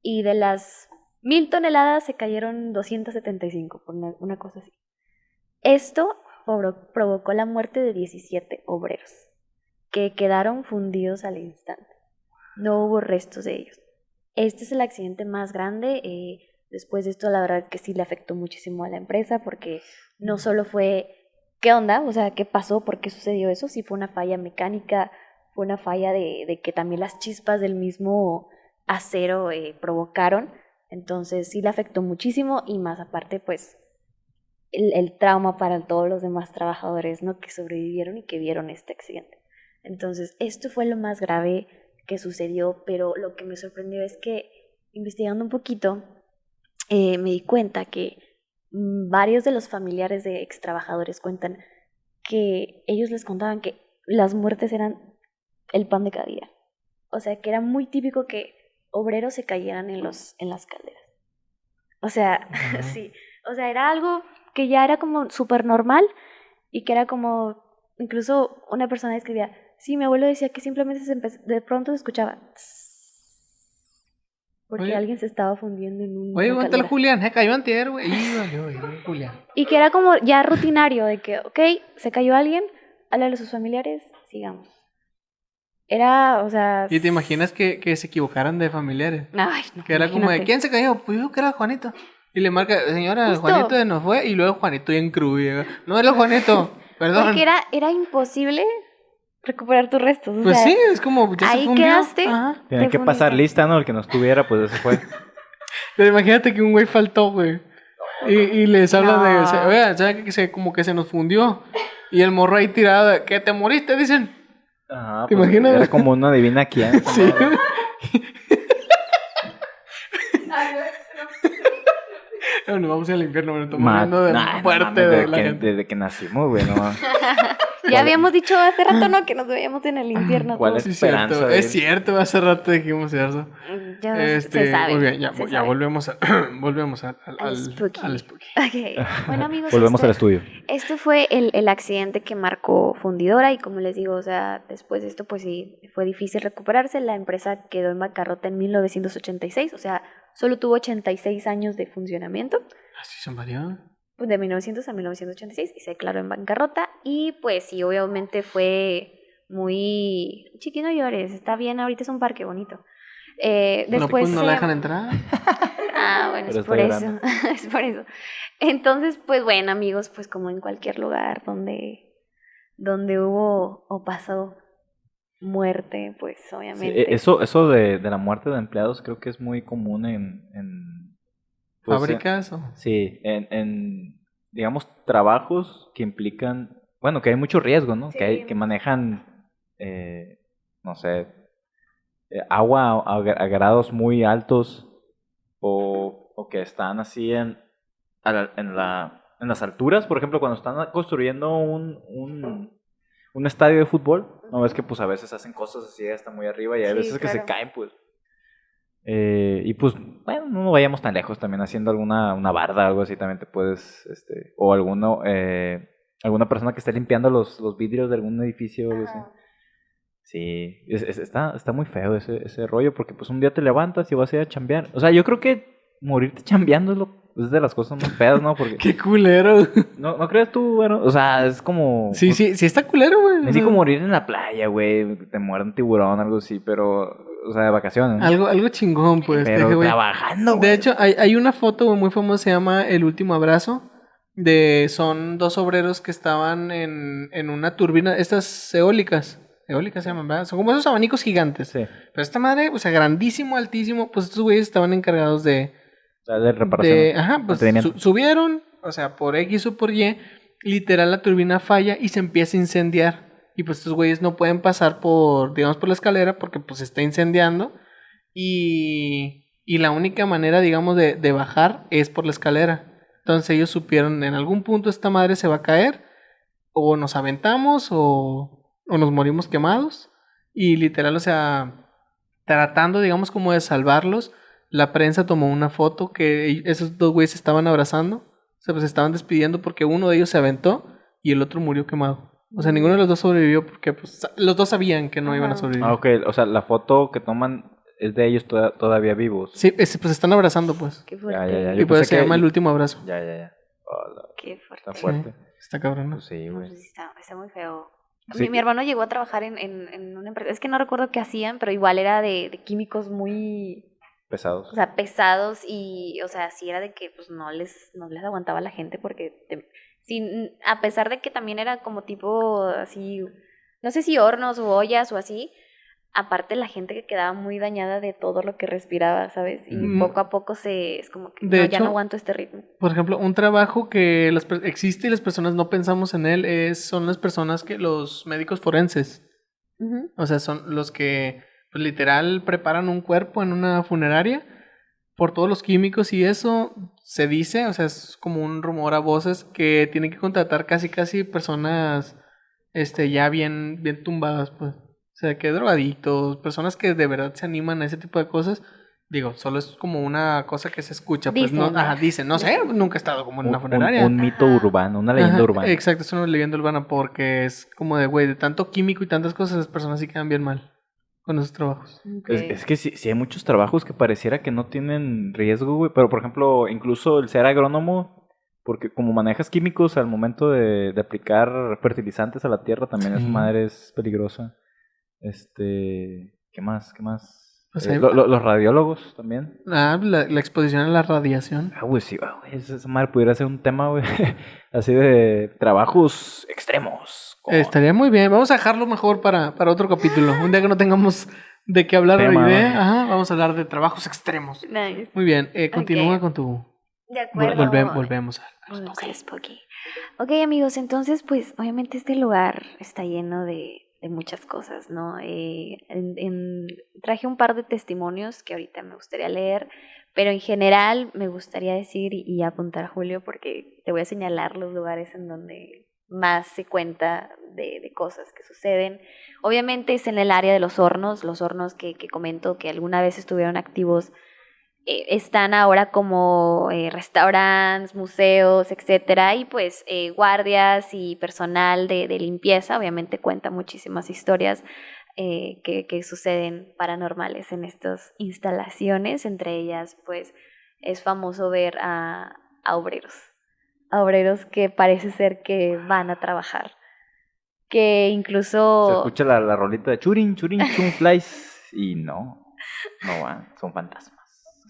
y de las mil toneladas se cayeron 275, por una, una cosa así. Esto provo- provocó la muerte de 17 obreros, que quedaron fundidos al instante. No hubo restos de ellos. Este es el accidente más grande. eh, después de esto, la verdad que sí le afectó muchísimo a la empresa porque no solo fue qué onda, o sea, qué pasó, por qué sucedió eso, sí fue una falla mecánica, fue una falla de, de que también las chispas del mismo acero eh, provocaron. Entonces sí le afectó muchísimo y más aparte, pues, el, trauma para todos los demás trabajadores, ¿no? Que sobrevivieron y que vieron este accidente. Entonces, esto fue lo más grave que sucedió, pero lo que me sorprendió es que investigando un poquito, eh, me di cuenta que varios de los familiares de ex trabajadores cuentan que ellos les contaban que las muertes eran el pan de cada día. O sea, que era muy típico que obreros se cayeran en, los, en las calderas. O sea, sí. O sea, era algo que ya era como súper normal y que era como, incluso una persona escribía, sí, mi abuelo decía que simplemente se de pronto se escuchaba porque Oye. alguien se estaba fundiendo en un... Oye, aguanta el. Julián, se cayó antier, güey. Y Julián. Que era como ya rutinario de que, ok, se cayó alguien, háblale a sus familiares, sigamos. Era, o sea... ¿Y te imaginas que, que se equivocaran de familiares? Ay, no, Que era como de. ¿quién se cayó? Pues yo que era Juanito. Y le marca, señora, Justo. Juanito se nos fue. Y luego Juanito y llega, No era Juanito, perdón. Porque era, era imposible recuperar tus restos. o Pues sea, sí, es como, ya se ahí fundió. quedaste. Ajá. Tiene que pasar lista, ¿no? El que no estuviera, pues ese fue. Pero imagínate que un güey faltó, güey. Y, y les hablan de, o sea, ¿saben que se, como que se nos fundió? Y el morro ahí tirado, de, que te moriste, dicen. Ajá, ¿Te pues, imaginas? Era como una divina quién. Sí. Bueno, vamos al infierno, bueno, estamos Ma- hablando de nah, la no muerte mames, de desde la que, gente. desde que nacimos, güey, no. Ya habíamos dicho hace rato, ¿no? Que nos veíamos en el infierno. ¿Cuál esperanza cierto. de Es cierto, hace rato dijimos eso. Ya Este, se sabe. muy bien, ya, se ya sabe. volvemos, a, volvemos a- al, Al spooky. al spooky. Ok. Bueno, amigos, Volvemos al estudio. este fue el, el accidente que marcó Fundidora y como les digo, o sea, después de esto pues sí, fue difícil recuperarse. La empresa quedó en bancarrota en 1986, o sea, solo tuvo 86 años de funcionamiento. Así son varios. De 1900 a 1986 y se declaró en bancarrota y pues sí, obviamente fue muy... Chiqui, no llores, está bien, ahorita es un parque bonito. Eh, No, después pues no la dejan entrar. Ah, bueno, Pero es por eso, es por eso. Entonces, pues bueno, amigos, pues como en cualquier lugar donde, donde hubo o pasó muerte, pues obviamente. e- eso eso de, de la muerte de empleados creo que es muy común en... en pues, ¿Fábricas o...? en- sí, en, en, digamos, trabajos que implican... Bueno, que hay mucho riesgo, ¿no? Que, hay, que manejan, eh, no sé, eh, agua a, a grados muy altos o, o que están así en, la- en, la, en las alturas, por ejemplo, cuando están construyendo un, un, un estadio de fútbol, no ves que pues a veces hacen cosas así hasta muy arriba y hay Sí, veces que se caen, pues. Eh, y pues, bueno, no vayamos tan lejos, también haciendo alguna una barda, algo así, también te puedes, este, o alguno, eh, alguna persona que esté limpiando los, los vidrios de algún edificio, o algo así. Sí, es- es- está, está muy feo ese, ese rollo, porque pues un día te levantas y vas a ir a chambear. O sea, yo creo que morirte chambeando es, lo, es de las cosas más feas, ¿no? Porque, ¡Qué culero! ¿no, ¿no crees tú, bueno? O sea, es como... Sí, sí, sí está culero, güey. Es como morir en la playa, güey, te muere un tiburón, algo así, pero, o sea, de vacaciones. Algo, algo chingón, pues. pero güey, trabajando, güey. De hecho, hay, hay una foto muy famosa, se llama El Último Abrazo. De, son dos obreros que estaban en, en una turbina, estas eólicas. Eólicas se llaman, ¿verdad? Son como esos abanicos gigantes. Sí, Pero esta madre, o sea, grandísimo, altísimo, pues estos güeyes estaban encargados de... o sea, de reparación. de ajá, pues su- subieron, o sea, por X o por Y, literal la turbina falla y se empieza a incendiar. Y pues estos güeyes no pueden pasar por, digamos, por la escalera porque pues se está incendiando. Y, y la única manera, digamos, de, de bajar es por la escalera. Entonces ellos supieron, en algún punto esta madre se va a caer, o nos aventamos, o, o nos morimos quemados. Y literal, o sea, tratando, digamos, como de salvarlos, la prensa tomó una foto que esos dos güeyes estaban abrazando. O sea, pues estaban despidiendo porque uno de ellos se aventó y el otro murió quemado. O sea, ninguno de los dos sobrevivió porque pues, los dos sabían que no iban a sobrevivir. Ah, ok, o sea, la foto que toman es de ellos toda- todavía vivos. Sí, es- pues están abrazando, pues. Qué Ya, fuerte. ya, ya. Y Yo por eso pensé se que- llama el último abrazo. Ya, ya, ya. Hola, Qué fuerte. está fuerte. Está cabrón, ¿no? Pues sí, güey. pues, está, está muy feo. Sí. Mi, mi hermano llegó a trabajar en, en, en una empresa, es que no recuerdo qué hacían, pero igual era de, de químicos muy, Pesados. o sea, pesados y, o sea, sí era de que pues no les, no les aguantaba la gente porque, te- sin, a pesar de que también era como tipo así, no sé si hornos o ollas o así, aparte la gente que quedaba muy dañada de todo lo que respiraba, ¿sabes? Y Mm. poco a poco se, es como que De no, ya no aguanto este ritmo. Por ejemplo, un trabajo que las existe y las personas no pensamos en él es, son las personas que los médicos forenses. O sea, son los que pues, literal preparan un cuerpo en una funeraria por todos los químicos y eso se dice, o sea, es como un rumor a voces que tienen que contratar casi casi personas este ya bien bien tumbadas, pues. O sea, que drogadictos, personas que de verdad se animan a ese tipo de cosas Digo, solo es como una cosa que se escucha, pues Dicen, no, dicen, no sé, nunca he estado como en una Un- un, funeraria. un mito Ajá. urbano, una leyenda Ajá, urbana. Exacto, es una leyenda urbana porque es como de, güey, de tanto químico y tantas cosas, las personas sí quedan bien mal con esos trabajos. Es, es que sí, sí hay muchos trabajos que pareciera que no tienen riesgo, güey. Pero, por ejemplo, incluso el ser agrónomo, porque como manejas químicos al momento de, de aplicar fertilizantes a la tierra, también Sí. esa madre es peligrosa. Este, ¿qué más? ¿Qué más? Pues Eh, hay- lo- lo- los radiólogos también. Ah, la, la exposición a la radiación. Ah, güey, sí, ah, güey, esa madre pudiera ser un tema, güey, así de trabajos extremos. Estaría muy bien. Vamos a dejarlo mejor para, para otro capítulo. Un día que no tengamos de qué hablar Tema, hoy de, ¿no? ajá, vamos a hablar de trabajos extremos. Nice. Muy bien, eh, continúa con tu... De acuerdo. volve- volvemos a... Volvemos Spooky. Ok, amigos, entonces, pues, obviamente este lugar está lleno de, de muchas cosas, ¿no? Eh, en- traje un par de testimonios que ahorita me gustaría leer, pero en general me gustaría decir y, y apuntar, Julio, porque te voy a señalar los lugares en donde más se cuenta de, de cosas que suceden. Obviamente es en el área de los hornos, los hornos que, que comento que alguna vez estuvieron activos eh, están ahora como eh, restaurantes, museos, etcétera, y pues eh, guardias y personal de, limpieza, obviamente cuenta muchísimas historias eh, que, suceden paranormales en estas instalaciones, entre ellas pues es famoso ver a, obreros, a obreros que parece ser que van a trabajar, que Se incluso... escucha la, la rolita de churin, churin, chun flies. Y no, no van, son fantasmas.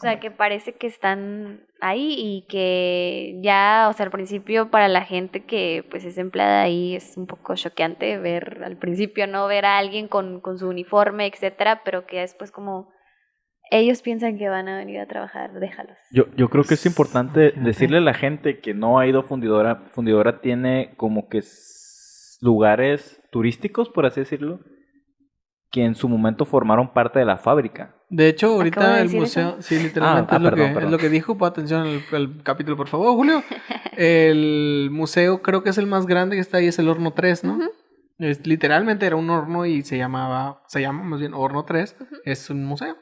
O sea, que parece que están ahí y que ya, o sea, al principio para la gente que pues es empleada ahí es un poco choqueante ver al principio, ¿no? Ver a alguien con, con su uniforme, etcétera, pero que después como ellos piensan que van a venir a trabajar, déjalos. Yo, yo creo que es importante Fíjate. decirle a la gente que no ha ido a Fundidora. Fundidora tiene como que lugares turísticos, por así decirlo, que en su momento formaron parte de la fábrica. De hecho, ahorita de el museo, eso. sí, literalmente Ah, ah, es, lo perdón, que, perdón. es lo que dijo. Pon atención al, al capítulo, por favor, Julio. El museo creo que es el más grande que está ahí, es el Horno 3, ¿no? Es, literalmente era un horno y se llamaba, se llama más bien Horno 3. Ujú. Es un museo.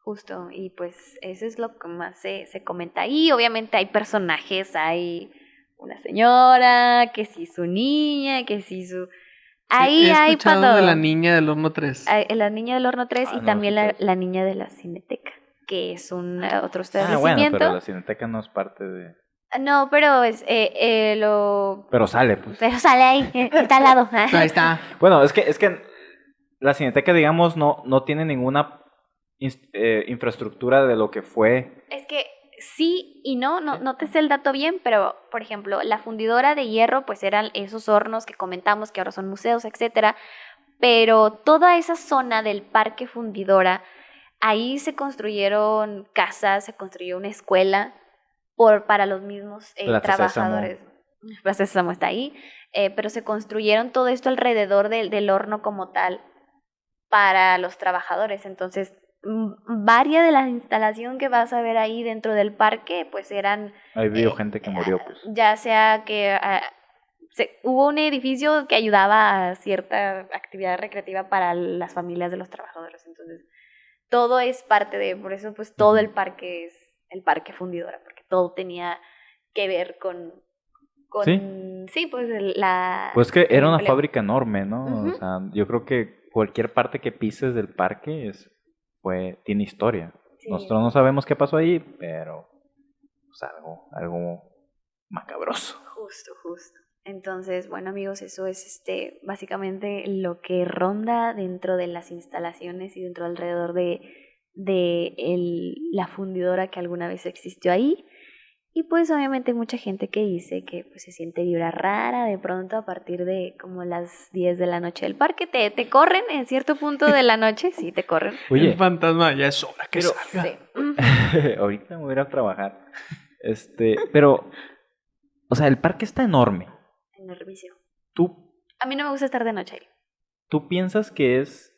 Justo, y pues eso es lo que más se, se comenta ahí. Obviamente hay personajes, hay una señora, que sí su niña, que sí su... Ahí He hay para de la niña del Horno 3. Hay La niña del horno 3 Ah, y no también la, la niña de la cineteca, que es un eh, otro Ah, establecimiento. bueno, pero la cineteca no es parte de... No, pero es eh, eh, lo... Pero sale, pues. Pero sale ahí, eh, está al lado. Ahí está. Bueno, es que, es que la cineteca, digamos, no, no tiene ninguna eh, infraestructura de lo que fue. Es que sí y no, no, no te sé el dato bien, pero por ejemplo, la fundidora de hierro, pues eran esos hornos que comentamos que ahora son museos, etcétera. Pero toda esa zona del parque fundidora, ahí se construyeron casas, se construyó una escuela por, para los mismos eh, trabajadores. Plaza Sésamo está ahí, eh, pero se construyeron todo esto alrededor del, del horno como tal para los trabajadores. Entonces, varias de las instalaciones que vas a ver ahí dentro del parque, pues eran Ahí vio Eh, gente que murió, pues. ya sea que ah, se- hubo un edificio que ayudaba a cierta actividad recreativa para las familias de los trabajadores. Entonces, todo es parte de, por eso pues todo el parque es el parque fundidora, porque todo tenía que ver con, con Sí. sí, pues la... Pues que era una fábrica enorme, ¿no? O sea, yo creo que cualquier parte que pises del parque es, fue, tiene historia. Sí. Nosotros no sabemos qué pasó ahí, pero pues algo, algo macabroso. Justo, justo. Entonces, bueno amigos, eso es este básicamente lo que ronda dentro de las instalaciones y dentro alrededor de, de el- la fundidora que alguna vez existió ahí. Y pues obviamente hay mucha gente que dice que pues, se siente vibra rara de pronto a partir de como las 10 de la noche del parque. Te, te corren en cierto punto de la noche, sí, te corren. Oye, El fantasma ya es hora que pero- salga. Sí. Ahorita me voy a ir a trabajar. Este, pero, o sea, el parque está enorme. Enormísimo. ¿Tú, A mí no me gusta estar de noche ahí. tú piensas que es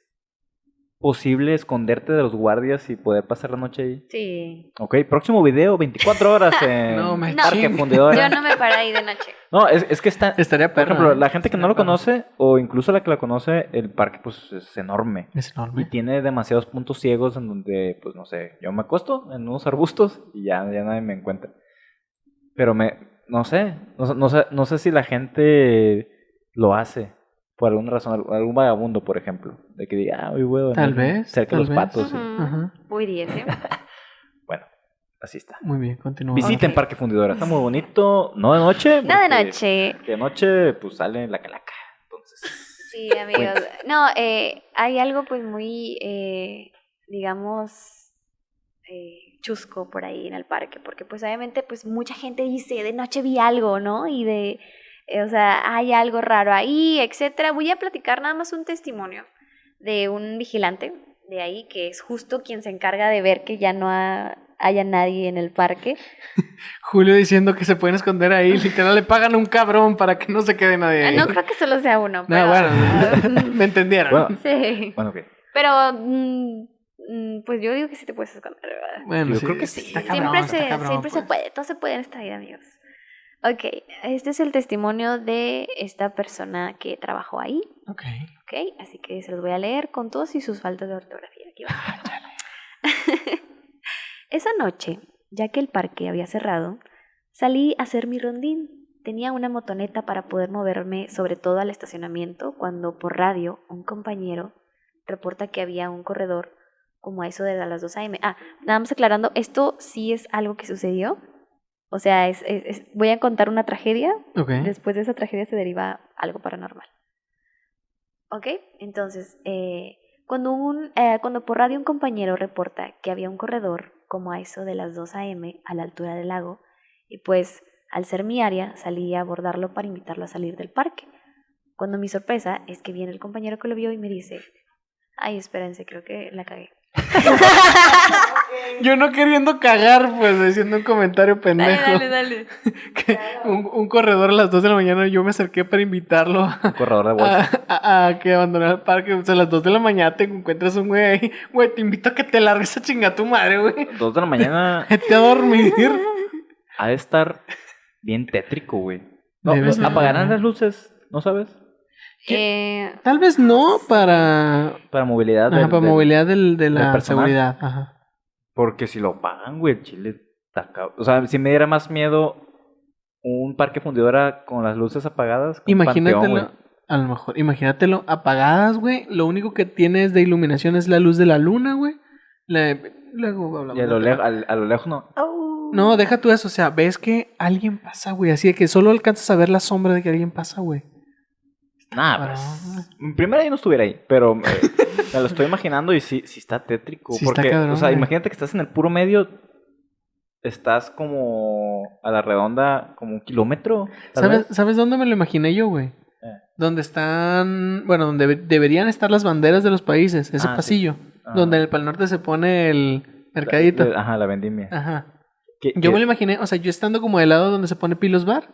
posible esconderte de los guardias y poder pasar la noche ahí. Sí. Ok, próximo video, 24 horas en No, me Parque. Fundidora. Yo no me paré ahí de noche. No, es, es que está... Estaría Por ejemplo, la gente que no lo conoce, o incluso la que lo conoce, el parque pues es enorme. Es Y enorme. tiene demasiados puntos ciegos en donde, pues no sé, yo me acuesto en unos arbustos y ya, ya nadie me encuentra. Pero me, no sé, no, sé- no sé, no sé si la gente lo hace por alguna razón, algún- vagabundo, por ejemplo, de que diga, ah, voy a Tal vez, cerca de tal los vez. patos. Muy bien, ¿eh? Bueno, así está. Muy bien, continúa. Visiten. Parque Fundidora, está muy bonito, no de noche. No de noche. De noche, pues sale la calaca. Entonces, Sí, amigos. No, eh, hay algo pues muy, eh, digamos, eh, chusco por ahí en el parque, porque pues obviamente pues mucha gente dice, de noche vi algo, ¿no? Y de, o sea, hay algo raro ahí, etcétera. Voy a platicar nada más un testimonio de un vigilante de ahí, que es justo quien se encarga de ver que ya no ha- haya nadie en el parque. Julio diciendo que se pueden esconder ahí. Literal, le pagan a un cabrón para que no se quede nadie Ah, ahí. No creo que solo sea uno, No, pero... bueno, me entendieron. Bueno. Sí. bueno, ok. Pero, mm, pues yo digo que sí te puedes esconder, ¿verdad? Bueno, Yo creo que sí. Está cabrón, siempre está se, cabrón, siempre se pues. puede, todo se puede en esta vida, amigos. Ok, este es el testimonio de esta persona que trabajó ahí, Ok. ok, así que se los voy a leer con todos y sus faltas de ortografía. Aquí va. Esa noche, ya que el parque había cerrado, salí a hacer mi rondín. Tenía una motoneta para poder moverme sobre todo al estacionamiento cuando por radio un compañero reporta que había un corredor como a eso de las 2 a.m. Ah, nada más aclarando, esto sí es algo que sucedió. O sea, es, es- es- voy a contar una tragedia. Ok. Después de esa tragedia se deriva algo paranormal. ¿Ok? Entonces, eh, cuando, un, eh, cuando por radio un compañero reporta que había un corredor como a eso de las 2 a.m. a la altura del lago, y pues al ser mi área salí a abordarlo para invitarlo a salir del parque. Cuando mi sorpresa es que viene el compañero que lo vio y me dice, ay, espérense, creo que la cagué. Yo no queriendo cagar, pues, diciendo un comentario pendejo. dale. Que un, un corredor a las 2 de la mañana, yo me acerqué para invitarlo a, Un corredor de bolsa. a- a que abandonara el parque. O sea, a las 2 de la mañana te encuentras un güey ahí. Güey, te invito a que te largues a chingar tu madre, güey. Dos de la mañana Vete a dormir. ha de estar bien tétrico, güey. No, apagarán las luces, ¿no sabes? Eh, Tal vez no para, Para movilidad. ajá, del- para del- movilidad del- de la seguridad. Ajá. Porque si lo apagan, güey, el chile está O sea, si me diera más miedo un parque fundidora con las luces apagadas. que Imagínatelo, panteón, a lo mejor, imagínatelo apagadas, güey. Lo único que tienes de iluminación es la luz de la luna, güey. La- luego hablamos Y a lo, a lo lejos no. No, deja tú eso, o sea, ves que alguien pasa, güey. Así de que solo alcanzas a ver la sombra de que alguien pasa, güey. Nah, Ah. pues. En primera yo no estuviera ahí, pero eh, me lo estoy imaginando y sí, sí está tétrico. Sí está cabrón, o sea, imagínate que estás en el puro medio. Estás como a la redonda, como un kilómetro. ¿Sabes, vez. ¿Sabes dónde me lo imaginé yo, güey? Eh. Donde están, bueno, donde debe- deberían estar las banderas de los países, ese Ah, sí. pasillo. Ah. Donde en el Pal Norte se pone el mercadito. La- la- ajá, la vendimia. Ajá. Yo me lo imaginé, o sea, yo estando como del lado donde se pone Pilos Bar.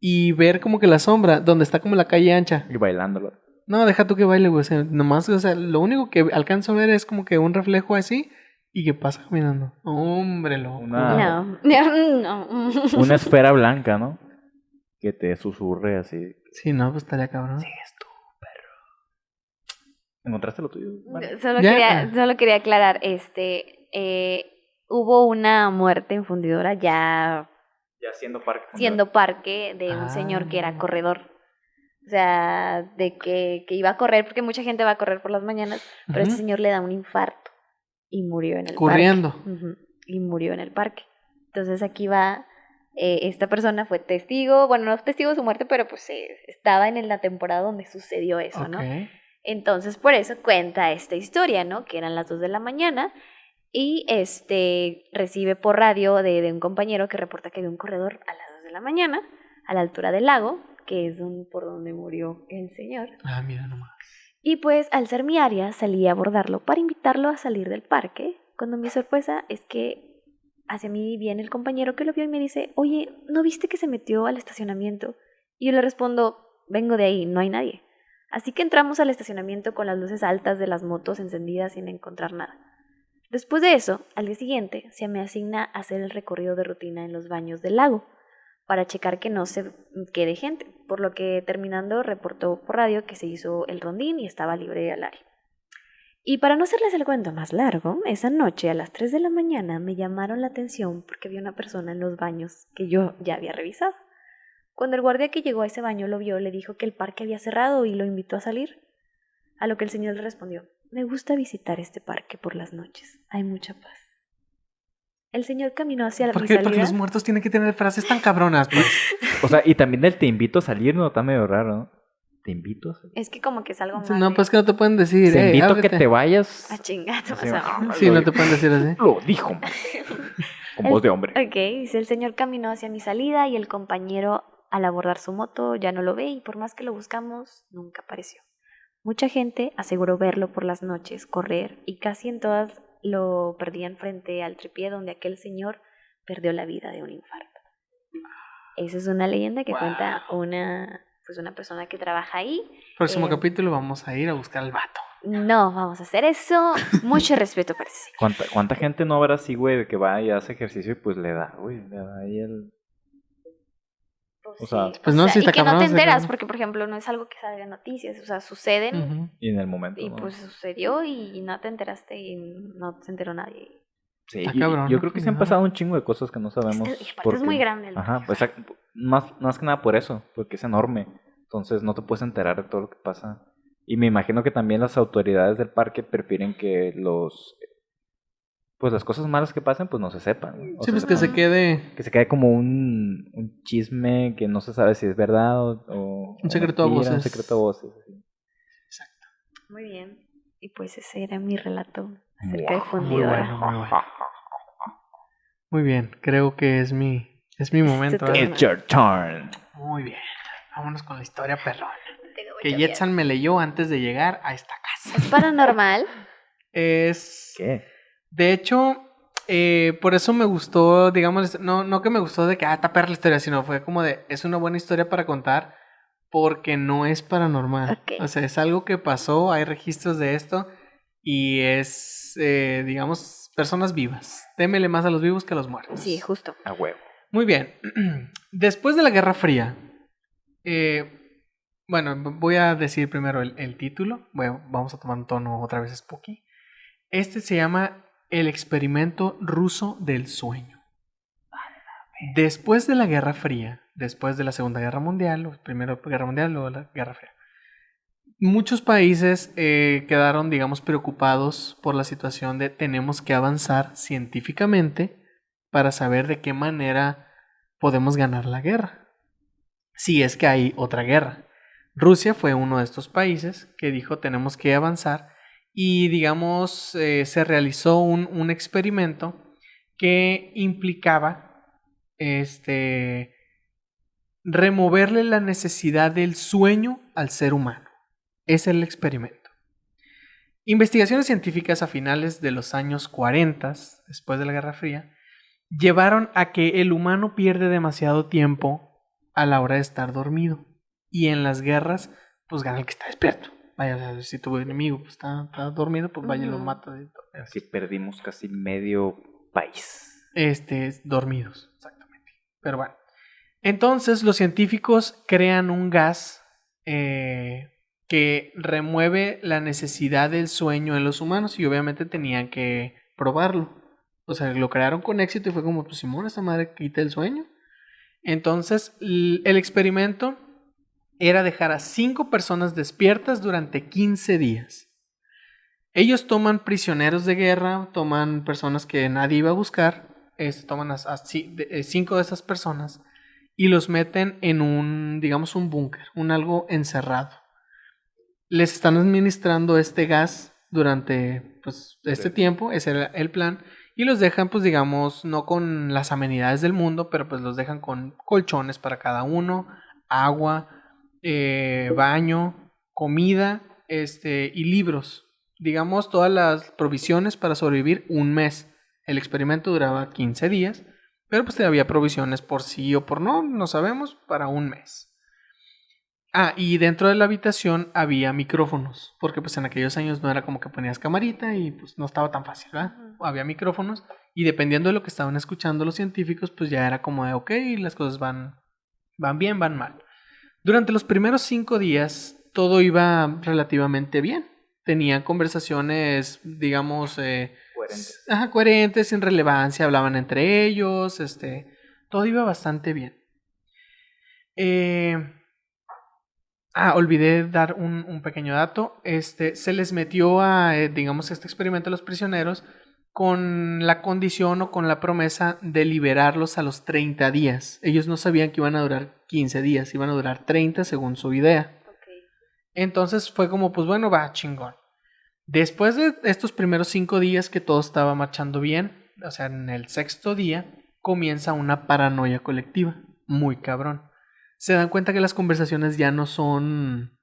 Y ver como que la sombra, donde está como la calle ancha. Y bailándolo. No, deja tú que baile, güey. O sea, nomás, o sea, lo único que alcanzo a ver es como que un reflejo así y que pasa caminando. Hombre, loco. Una- no, no. Una esfera blanca, ¿no? Que te susurre así. Sí, no, pues estaría cabrón. Tú, perro. ¿Encontraste lo tuyo? Vale. Solo, Ya. quería, solo quería aclarar, este, eh, hubo una muerte en fundidora ya Ya siendo parque. siendo parque de un señor que Ah. era corredor. O sea, de que, que iba a correr, porque mucha gente va a correr por las mañanas, pero Ujú. este señor le da un infarto y murió en el Corriendo. parque. Ujú, Y murió en el parque. Entonces aquí va, eh, esta persona fue testigo, bueno, no testigo de su muerte, pero pues eh, estaba en la temporada donde sucedió eso, ¿no? Ok. Entonces, por eso cuenta esta historia, ¿no? Que eran las 2 de la mañana y este recibe por radio de, de un compañero que reporta que había un corredor a las 2 de la mañana a la altura del lago, que es un- por donde murió el señor. Ah, mira nomás. Y pues al ser mi área salí a abordarlo para invitarlo a salir del parque, cuando mi sorpresa es que hacia mí viene el compañero que lo vio y me dice, oye, ¿no viste que se metió al estacionamiento? Y yo le respondo, vengo de ahí, no hay nadie. Así que entramos al estacionamiento con las luces altas de las motos encendidas sin encontrar nada. Después de eso, al día siguiente, se me asigna hacer el recorrido de rutina en los baños del lago para checar que no se quede gente, por lo que terminando reportó por radio que se hizo el rondín y estaba libre al área. Y para no hacerles el cuento más largo, esa noche a las 3 de la mañana me llamaron la atención porque había una persona en los baños que yo ya había revisado. Cuando el guardia que llegó a ese baño lo vio, le dijo que el parque había cerrado y lo invitó a salir. A lo que el señor le respondió, me gusta visitar este parque por las noches, hay mucha paz. El señor caminó hacia la ¿Por qué? Porque salida. los muertos tienen que tener frases tan cabronas, pues. O sea, y también el te invito a salir, no está medio raro, ¿no? Te invito a salir. Es que como que es algo más. No, pues que no te pueden decir. Te "Ey, invito a que ábrete". te vayas. A chingar, o sea, Sí, no te pueden decir así. Lo dijo. Con voz de hombre. Ok, dice el señor caminó hacia mi salida y el compañero al abordar su moto ya no lo ve y por más que lo buscamos, nunca apareció. Mucha gente aseguró verlo por las noches, correr y casi en todas lo perdían frente al tripié donde aquel señor perdió la vida de un infarto. Esa es una leyenda que cuenta una pues una persona que trabaja ahí. Próximo Eh. capítulo vamos a ir a buscar al vato. No, vamos a hacer eso. Mucho respeto para ese señor. ¿Cuánta, ¿Cuánta gente no habrá así, güey, de que va y hace ejercicio y pues le da, güey, le da ahí el... Pues O sea, sí, pues no, sea, sí y que no te enteras, porque por ejemplo no es algo que salga en noticias, o sea, suceden. Y en el momento, y ¿no? pues sucedió y no te enteraste y no se enteró nadie. Sí, y- cabrón, yo creo que se han pasado un chingo de cosas que no sabemos. Es que- y aparte por es muy grande el Ajá, pues más, más que nada por eso, porque es enorme. Entonces no te puedes enterar de todo lo que pasa. Y me imagino que también las autoridades del parque prefieren que los... Pues las cosas malas que pasen, pues no se sepan. O Sí, sea, pues que se quede que se quede como un, un chisme que no se sabe si es verdad o... o- Un secreto a mentira, Un voces. secreto a voces. sí. Muy bien. Y pues ese era mi relato acerca de muy fundidora. bueno, muy bueno. Muy bien, creo que es mi, es mi momento. turno. ¿eh? It's your turn. Muy bien. Vámonos con la historia perrona. Que Jetsan me leyó antes de llegar a esta casa. Es paranormal. Es. ¿Qué? De hecho, eh, por eso me gustó, digamos, no, no que me gustó de que, ah, perra la historia, sino fue como de, es una buena historia para contar porque no es paranormal. O sea, es algo que pasó, hay registros de esto y es, eh, digamos, personas vivas. Témele más a los vivos que a los muertos. Sí, justo. A huevo. Muy bien. Después de la Guerra Fría, eh, bueno, voy a decir primero el, el título. Bueno, vamos a tomar un tono otra vez spooky. Este se llama El experimento ruso del sueño. Después de la Guerra Fría, después de la Segunda Guerra Mundial, o primero Guerra Mundial, luego la Guerra Fría, muchos países eh, quedaron, digamos, preocupados por la situación de tenemos que avanzar científicamente para saber de qué manera podemos ganar la guerra. Si es que hay otra guerra. Rusia fue uno de estos países que dijo tenemos que avanzar y digamos eh, se realizó un, un experimento que implicaba este removerle la necesidad del sueño al ser humano. Es el experimento. Investigaciones científicas a finales de los años 40, después de la Guerra Fría, llevaron a que el humano pierde demasiado tiempo a la hora de estar dormido. Y en las guerras, pues gana el que está despierto. Vaya, o sea, si tu enemigo pues, está, está dormido, pues vaya y lo mata. Así perdimos casi medio país. Este, es dormidos, exactamente. Pero bueno. Entonces los científicos crean un gas eh, que remueve la necesidad del sueño en los humanos y obviamente tenían que probarlo. O sea, lo crearon con éxito y fue como, pues Simón, esta madre quita el sueño. Entonces, el experimento era dejar a cinco personas despiertas durante 15 días. Ellos toman prisioneros de guerra, toman personas que nadie iba a buscar, este, toman a, a eh, cinco de esas personas y los meten en un, digamos, un búnker, un algo encerrado. Les están administrando este gas durante pues, este Sí. tiempo, ese era el plan, y los dejan, pues, digamos, no con las amenidades del mundo, pero pues los dejan con colchones para cada uno, agua, eh, baño, comida, este, y libros. Digamos, todas las provisiones para sobrevivir un mes. El experimento duraba 15 días, pero pues había provisiones por sí o por no, no sabemos, para un mes. Ah, y dentro de la habitación había micrófonos, porque pues en aquellos años no era como que ponías camarita y pues no estaba tan fácil, ¿verdad? Había micrófonos y dependiendo de lo que estaban escuchando los científicos, pues ya era como de, ok, las cosas van, van bien, van mal. Durante los primeros cinco días todo iba relativamente bien. Tenían conversaciones, digamos, eh, Coherentes. ajá, coherentes, sin relevancia, hablaban entre ellos, este, todo iba bastante bien. Eh, ah, olvidé dar un, un pequeño dato. Este, se les metió a, eh, digamos, este experimento a los prisioneros con la condición o con la promesa de liberarlos a los 30 días. Ellos no sabían que iban a durar 15 días, iban a durar 30 según su idea. Entonces fue como, pues bueno, va, chingón. Después de estos primeros cinco días que todo estaba marchando bien, o sea, en el sexto día, comienza una paranoia colectiva. Muy cabrón. Se dan cuenta que las conversaciones ya no son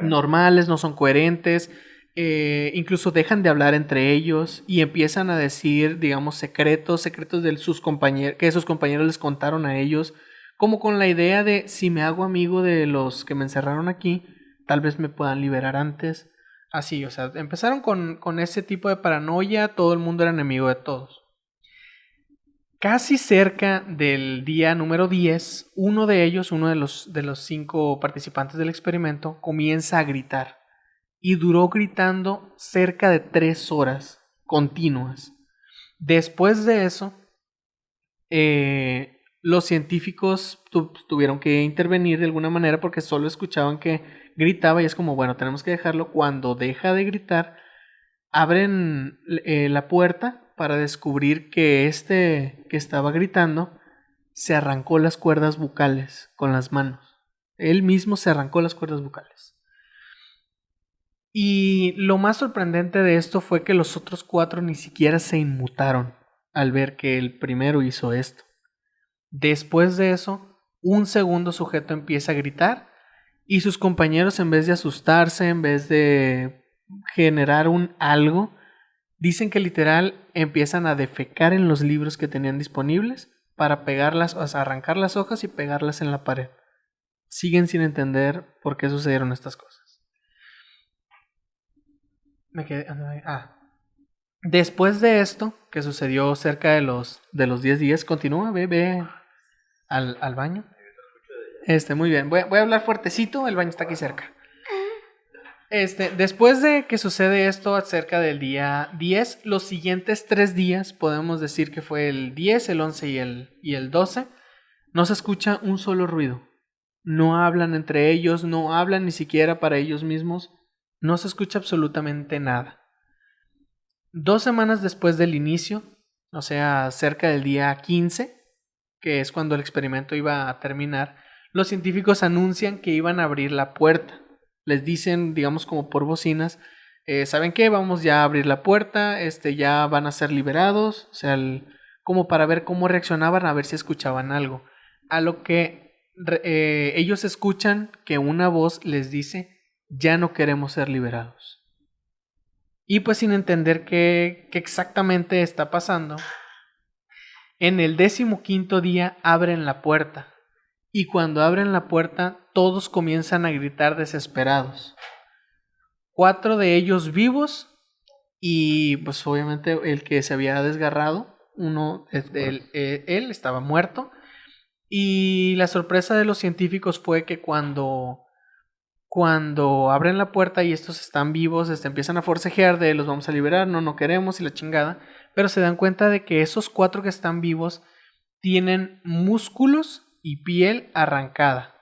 normales, no son coherentes, eh, incluso dejan de hablar entre ellos y empiezan a decir, digamos, secretos, secretos de sus compañeros, que sus compañeros les contaron a ellos, como con la idea de si me hago amigo de los que me encerraron aquí, tal vez me puedan liberar antes. Así, o sea, empezaron con, con ese tipo de paranoia, todo el mundo era enemigo de todos. Casi cerca del día número 10, uno de ellos, uno de los, de los cinco participantes del experimento, comienza a gritar. Y duró gritando cerca de tres horas continuas. Después de eso, eh, los científicos tu- tuvieron que intervenir de alguna manera porque solo escuchaban que gritaba y es como, bueno, tenemos que dejarlo. Cuando deja de gritar, abren eh, la puerta para descubrir que este que estaba gritando se arrancó las cuerdas bucales con las manos. Él mismo se arrancó las cuerdas bucales. Y lo más sorprendente de esto fue que los otros cuatro ni siquiera se inmutaron al ver que el primero hizo esto. Después de eso, un segundo sujeto empieza a gritar y sus compañeros en vez de asustarse, en vez de generar un algo, dicen que literal empiezan a defecar en los libros que tenían disponibles para pegarlas, o sea, arrancar las hojas y pegarlas en la pared. Siguen sin entender por qué sucedieron estas cosas. Me quedé. Ah. Después de esto, que sucedió cerca de los, de los 10 días, continúa, ve, ve al, al baño. Este, muy bien. Voy, voy a hablar fuertecito, el baño está aquí cerca. Este, después de que sucede esto acerca del día 10, los siguientes tres días, podemos decir que fue el 10, el 11 y el, y el 12, no se escucha un solo ruido. No hablan entre ellos, no hablan ni siquiera para ellos mismos, no se escucha absolutamente nada. Dos semanas después del inicio, o sea, cerca del día 15, que es cuando el experimento iba a terminar, los científicos anuncian que iban a abrir la puerta. Les dicen, digamos, como por bocinas, eh, ¿saben qué? Vamos ya a abrir la puerta, este, ya van a ser liberados, o sea, como para ver cómo reaccionaban, a ver si escuchaban algo. A lo que eh, ellos escuchan que una voz les dice, ya no queremos ser liberados. Y pues sin entender qué, qué exactamente está pasando, en el décimo quinto día abren la puerta. Y cuando abren la puerta, todos comienzan a gritar desesperados. Cuatro de ellos vivos y pues obviamente el que se había desgarrado, uno, él, eh, él estaba muerto. Y la sorpresa de los científicos fue que cuando, cuando abren la puerta y estos están vivos, este, empiezan a forcejear de los vamos a liberar, no, no queremos y la chingada. Pero se dan cuenta de que esos cuatro que están vivos tienen músculos y piel arrancada.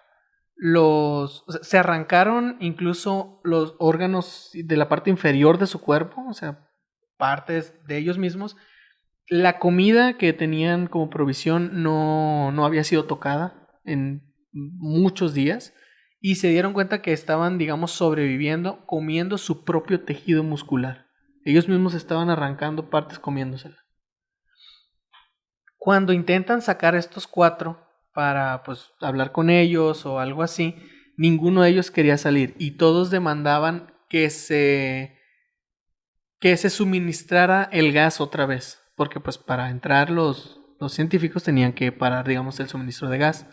Los, se arrancaron incluso los órganos de la parte inferior de su cuerpo, o sea, partes de ellos mismos. La comida que tenían como provisión no, no había sido tocada en muchos días y se dieron cuenta que estaban, digamos, sobreviviendo comiendo su propio tejido muscular. Ellos mismos estaban arrancando partes comiéndosela. Cuando intentan sacar estos cuatro para pues hablar con ellos o algo así, ninguno de ellos quería salir y todos demandaban que se que se suministrara el gas otra vez, porque pues para entrar los los científicos tenían que parar, digamos, el suministro de gas.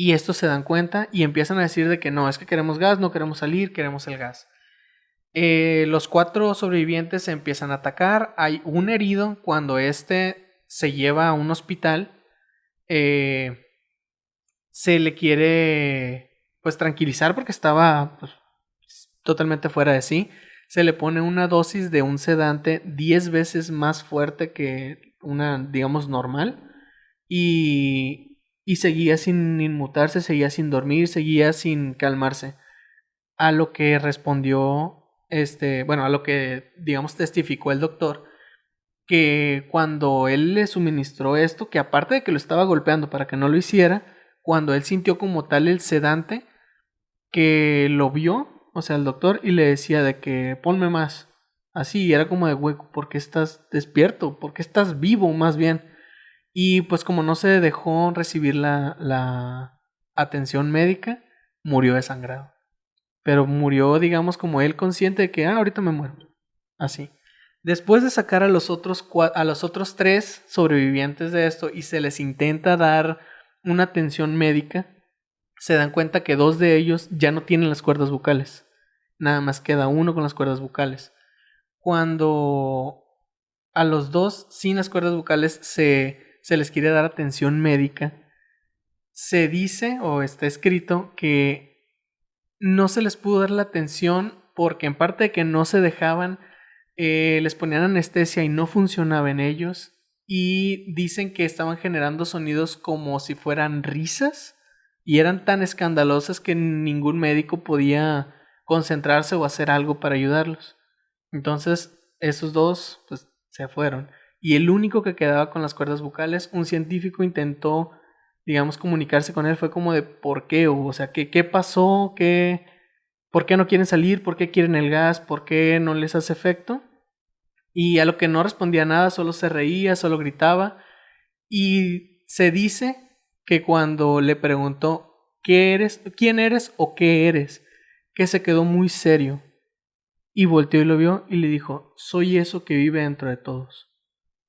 Y estos se dan cuenta y empiezan a decir de que no, es que queremos gas, no queremos salir, queremos el gas. Eh, los cuatro sobrevivientes se empiezan a atacar. Hay un herido cuando este se lleva a un hospital. eh, se le quiere pues tranquilizar porque estaba pues, totalmente fuera de sí. Se le pone una dosis de un sedante 10 veces más fuerte que una, digamos, normal. Y, y seguía sin inmutarse, seguía sin dormir, seguía sin calmarse. A lo que respondió, este, bueno, a lo que, digamos, testificó el doctor, que cuando él le suministró esto, que aparte de que lo estaba golpeando para que no lo hiciera, cuando él sintió como tal el sedante, que lo vio, o sea, el doctor, y le decía de que ponme más. Así, era como de hueco, ¿por qué estás despierto? ¿Por qué estás vivo más bien? Y pues como no se dejó recibir la, la atención médica, murió desangrado. Pero murió, digamos, como él consciente de que, ah, ahorita me muero. Así. Después de sacar a los otros, a los otros tres sobrevivientes de esto y se les intenta dar una atención médica, se dan cuenta que dos de ellos ya no tienen las cuerdas bucales. Nada más queda uno con las cuerdas bucales. Cuando a los dos sin las cuerdas bucales se, se les quiere dar atención médica, se dice o está escrito que no se les pudo dar la atención porque en parte de que no se dejaban, eh, les ponían anestesia y no funcionaba en ellos. Y dicen que estaban generando sonidos como si fueran risas y eran tan escandalosas que ningún médico podía concentrarse o hacer algo para ayudarlos. Entonces, esos dos pues se fueron. Y el único que quedaba con las cuerdas vocales, un científico intentó, digamos, comunicarse con él, fue como de por qué, o, sea, ¿qué, qué pasó? ¿Qué, ¿Por qué no quieren salir? ¿Por qué quieren el gas? ¿Por qué no les hace efecto? Y a lo que no respondía nada, solo se reía, solo gritaba. Y se dice que cuando le preguntó ¿qué eres? ¿Quién eres o qué eres? que se quedó muy serio y volteó y lo vio y le dijo, soy eso que vive dentro de todos.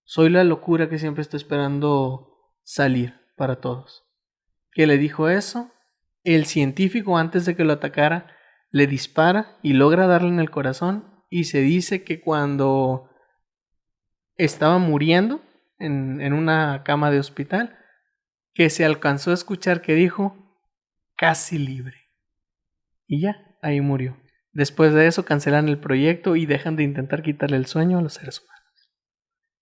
Soy la locura que siempre está esperando salir para todos. Que le dijo eso, el científico antes de que lo atacara le dispara y logra darle en el corazón y se dice que cuando estaba muriendo en, en una cama de hospital, que se alcanzó a escuchar que dijo, casi libre. Y ya, ahí murió. Después de eso cancelan el proyecto y dejan de intentar quitarle el sueño a los seres humanos.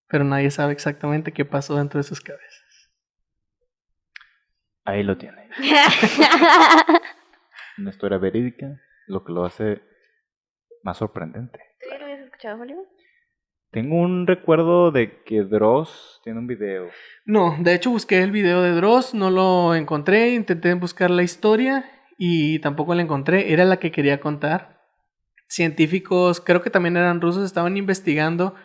Pero nadie sabe exactamente qué pasó dentro de sus cabezas. Ahí lo tiene. Una historia verídica, lo que lo hace más sorprendente. ¿Tú ya lo habías escuchado, Julio? Tengo un recuerdo de que Dross tiene un video. No, de hecho busqué el video de Dross, no lo encontré, intenté buscar la historia y tampoco la encontré, era la que quería contar. Científicos, creo que también eran rusos, estaban investigando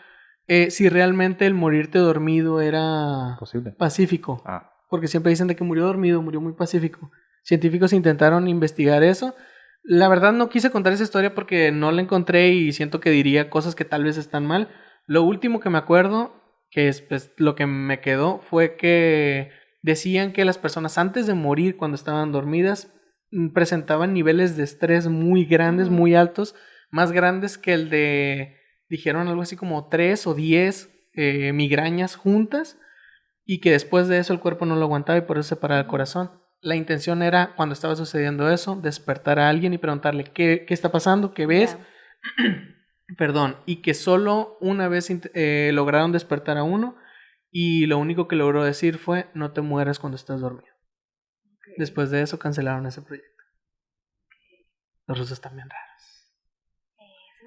eh, si realmente el morirte dormido era ¿Posible? pacífico. Ah, porque siempre dicen de que murió dormido, murió muy pacífico. Científicos intentaron investigar eso. La verdad no quise contar esa historia porque no la encontré y siento que diría cosas que tal vez están mal. Lo último que me acuerdo, que es pues, lo que me quedó, fue que decían que las personas antes de morir, cuando estaban dormidas, mm, presentaban niveles de estrés muy grandes, Ujú. muy altos, más grandes que el de, dijeron algo así como 3 o 10 eh, migrañas juntas y que después de eso el cuerpo no lo aguantaba y por eso se paraba el corazón. La intención era, cuando estaba sucediendo eso, despertar a alguien y preguntarle qué, qué está pasando, qué ves, perdón, y que solo una vez eh, lograron despertar a uno y lo único que logró decir fue no te mueras cuando estás dormido. Después de eso cancelaron ese proyecto. Los rusos también raros.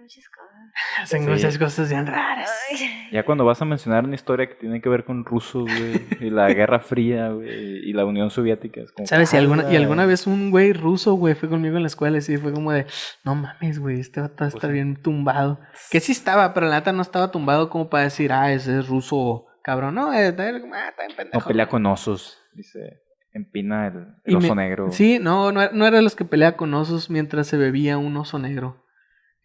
Muchas cosas. Hacen Sí. muchas cosas bien raras. Ay. ya cuando vas a mencionar una historia que tiene que ver con rusos, güey, y la Guerra Fría, güey, y la Unión Soviética, es como... ¿Sabes? Y alguna, y alguna vez un güey ruso, güey, fue conmigo en la escuela y sí, fue como de, no mames, güey, este va a estar Pues sí. bien tumbado. Que sí estaba, pero la neta no estaba tumbado como para decir, ah, ese es ruso cabrón. No, eh, está bien ah, está bien No pendejo. pelea con osos, dice. Empina el, el oso me- negro. Sí, no, no, no era de los que pelea con osos mientras se bebía un oso negro.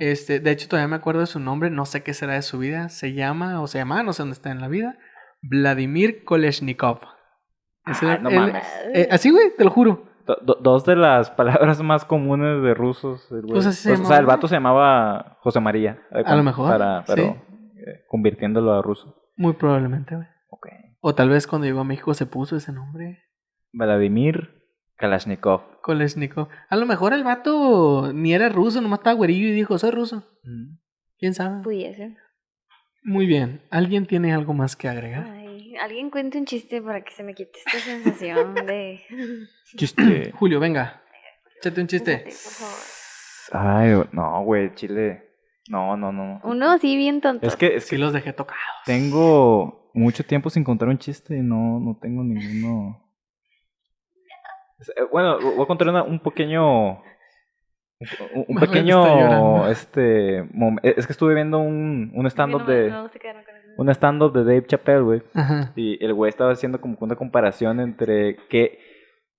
Este, de hecho, todavía me acuerdo de su nombre, no sé qué será de su vida. Se llama, o se llama, no sé dónde está en la vida, Vladimir Koleshnikov. Ese Ah, no mames. eh, así, güey, te lo juro. Do- do- dos de las palabras más comunes de rusos. Pues así se o sea, el llamaba. vato se llamaba José María. A lo mejor, Para, pero sí. eh, convirtiéndolo a ruso. Muy probablemente, güey. Ok. O tal vez cuando llegó a México se puso ese nombre. Vladimir Kalashnikov. Kolesnikov. A lo mejor el vato ni era ruso, nomás estaba güerillo y dijo, soy ruso. Mm. ¿Quién sabe? Pudiese. Muy bien. ¿Alguien tiene algo más que agregar? Ay, alguien cuente un chiste para que se me quite esta sensación de. Chiste. Julio, venga. Échate un chiste. Por favor. Ay, no, güey, Chile. No, no, no. Uno así bien tonto. Es que, es Sí que los dejé tocados. tengo mucho tiempo sin contar un chiste y no, no tengo ninguno. Eh, Bueno, voy a contar una- un pequeño. Un, pequeño. Este. mom- Es que estuve viendo un, un stand-up de. no. Un stand-up de Dave Chappelle, güey. Y el güey estaba haciendo como que una comparación entre qué,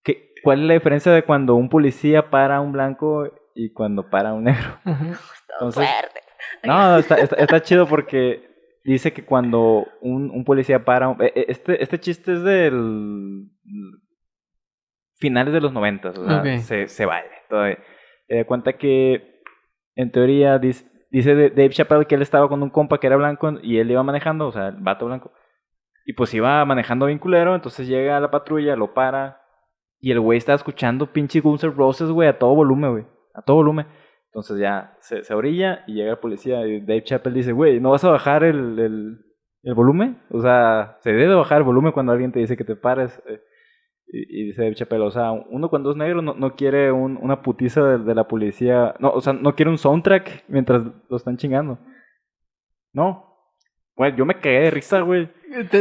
qué, cuál es la diferencia de cuando un policía para a un blanco y cuando para a un negro. Ajá. Entonces-. No, está, está, está chido porque dice que cuando un, un policía para... un- eh, eh, Este, este chiste es del... Finales de los noventas, o sea, se, se vale todavía. Da cuenta que, en teoría, dice, Dave Chappelle que él estaba con un compa que era blanco y él iba manejando, o sea, el vato blanco. Y pues iba manejando bien culero, entonces llega a la patrulla, lo para. Y el güey está escuchando pinche Guns N' Roses, güey, a todo volumen, güey. A todo volumen. Entonces ya se, se orilla y llega el policía y Dave Chappelle dice, güey, ¿no vas a bajar el, el, el volumen? O sea, se debe bajar el volumen cuando alguien te dice que te pares. eh. Y, y dice Dave Chappelle, o sea, uno cuando es negro no, no quiere un- una putiza de, de la policía. No, o sea, no quiere un soundtrack mientras lo están chingando. No. Güey, yo me cagué de risa, güey.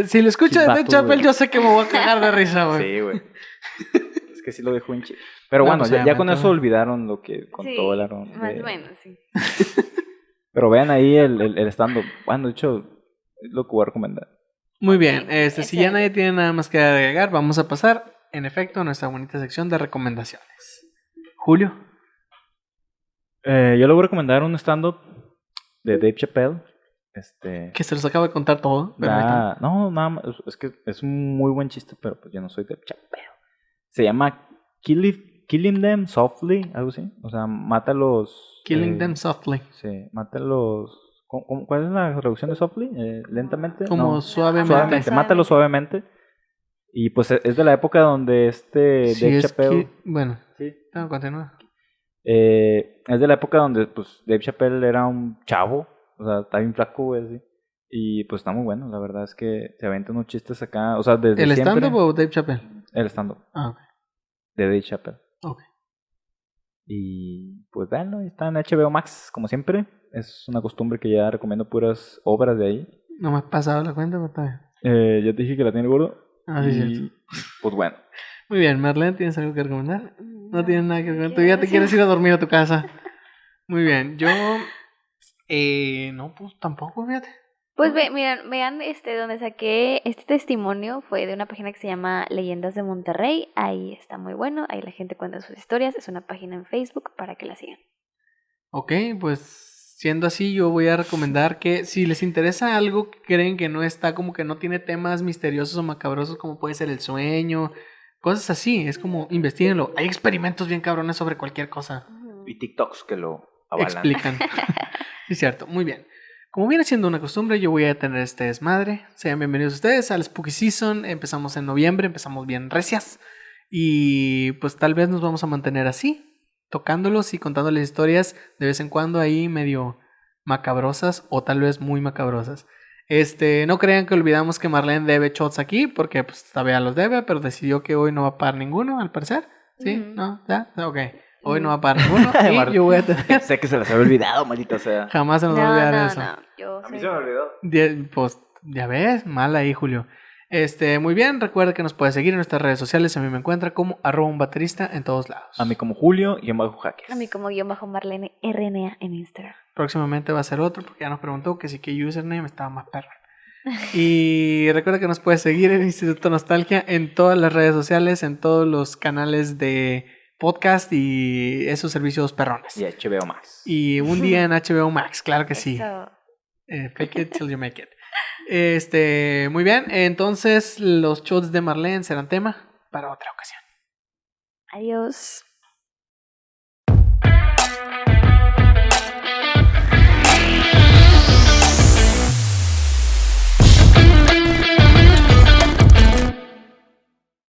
Si lo escucha de güey. yo sé que me voy a cagar de risa, güey. Sí, güey. es que sí lo dejó en Pero No, bueno, pues, ya, ya con eso olvidaron lo que contó Sí, el Aaron. Más de- o menos, sí. Pero vean ahí el, el, el stand-up. Bueno, de hecho, es lo que voy a recomendar. Muy bien, este, si ya nadie tiene nada más que agregar, vamos a pasar, en efecto, nuestra bonita sección de recomendaciones. Julio, Eh, yo le voy a recomendar un stand-up de Dave Chappelle. Este. que se los acaba de contar todo. da- no, nada más. Es que es un muy buen chiste, pero pues yo no soy Dave Chappelle. Se llama Killing, Killing Them Softly, algo así. O sea, mátalos. Killing eh, them softly. Sí, mátalos. ¿cómo- cómo- ¿Cuál es la traducción de softly? Eh, ¿Lentamente? Como No, suavemente. suavemente. Suavemente. Mátalo suavemente. Y pues es de la época donde este Sí, Dave es Chappelle. que- bueno, Sí. no, continúa. Eh, es de la época donde pues Dave Chappelle era un chavo, o sea, está bien flaco, güey, así. Y pues está muy bueno, la verdad es que se aventan unos chistes acá, o sea, desde ¿El stand-up o Dave Chappelle? El stand-up Ah, ok. de Dave Chappelle. Ok. Y pues véanlo, está en HBO Max, como siempre. Es una costumbre que ya recomiendo puras obras de ahí. No me has pasado la cuenta, pero está bien. Eh, ya te dije que la tiene el gordo. Ah, sí, y, cierto. Pues bueno. Muy bien, Marlene, ¿tienes algo que recomendar? No tienes nada que recomendar. Tú ya te quieres ir a dormir a tu casa. Muy bien, yo... Eh, no, pues tampoco, fíjate. Pues ve, miren, vean este donde saqué este testimonio fue de una página que se llama Leyendas de Monterrey. Ahí está muy bueno, ahí la gente cuenta sus historias, es una página en Facebook para que la sigan. Ok, pues siendo así, yo voy a recomendar que si les interesa algo que creen que no está, como que no tiene temas misteriosos o macabrosos, como puede ser el sueño, cosas así, es como investiguenlo. Hay experimentos bien cabrones sobre cualquier cosa. Y TikToks que lo avalan. Explican. sí, cierto, muy bien. Como viene siendo una costumbre, yo voy a tener este desmadre. Sean bienvenidos ustedes al Spooky Season. Empezamos en noviembre, empezamos bien recias. Y pues tal vez nos vamos a mantener así, tocándolos y contándoles historias de vez en cuando ahí medio macabrosas o tal vez muy macabrosas. Este, no crean que olvidamos que Marlene debe shots aquí, porque pues todavía los debe, pero decidió que hoy no va a pagar ninguno, al parecer. ¿Sí? ¿No? ¿Ya? Ok. Hoy no va a pagar ninguno. Y yo voy a tener sé que se les había olvidado, maldita sea. Jamás se nos va a No, olvidar no, eso. no, yo A mí se me olvidó. Pues ya ves, mal ahí, Julio. Este, muy bien, recuerda que nos puedes seguir en nuestras redes sociales. A mí me encuentra como arroba un baterista en todos lados. A mí como Julio y en bajo jaques. A mí como guion bajo Marlene RNA en Instagram. Próximamente va a ser otro porque ya nos preguntó que si qué username estaba más perro. Y recuerda que nos puedes seguir en Instituto Nostalgia en todas las redes sociales, en todos los canales de podcast y esos servicios perrones. Y HBO Max. Y un día en HBO Max, claro que sí. Eh, fake it till you make it. Este, muy bien. Entonces, los shots de Marlene serán tema para otra ocasión. Adiós.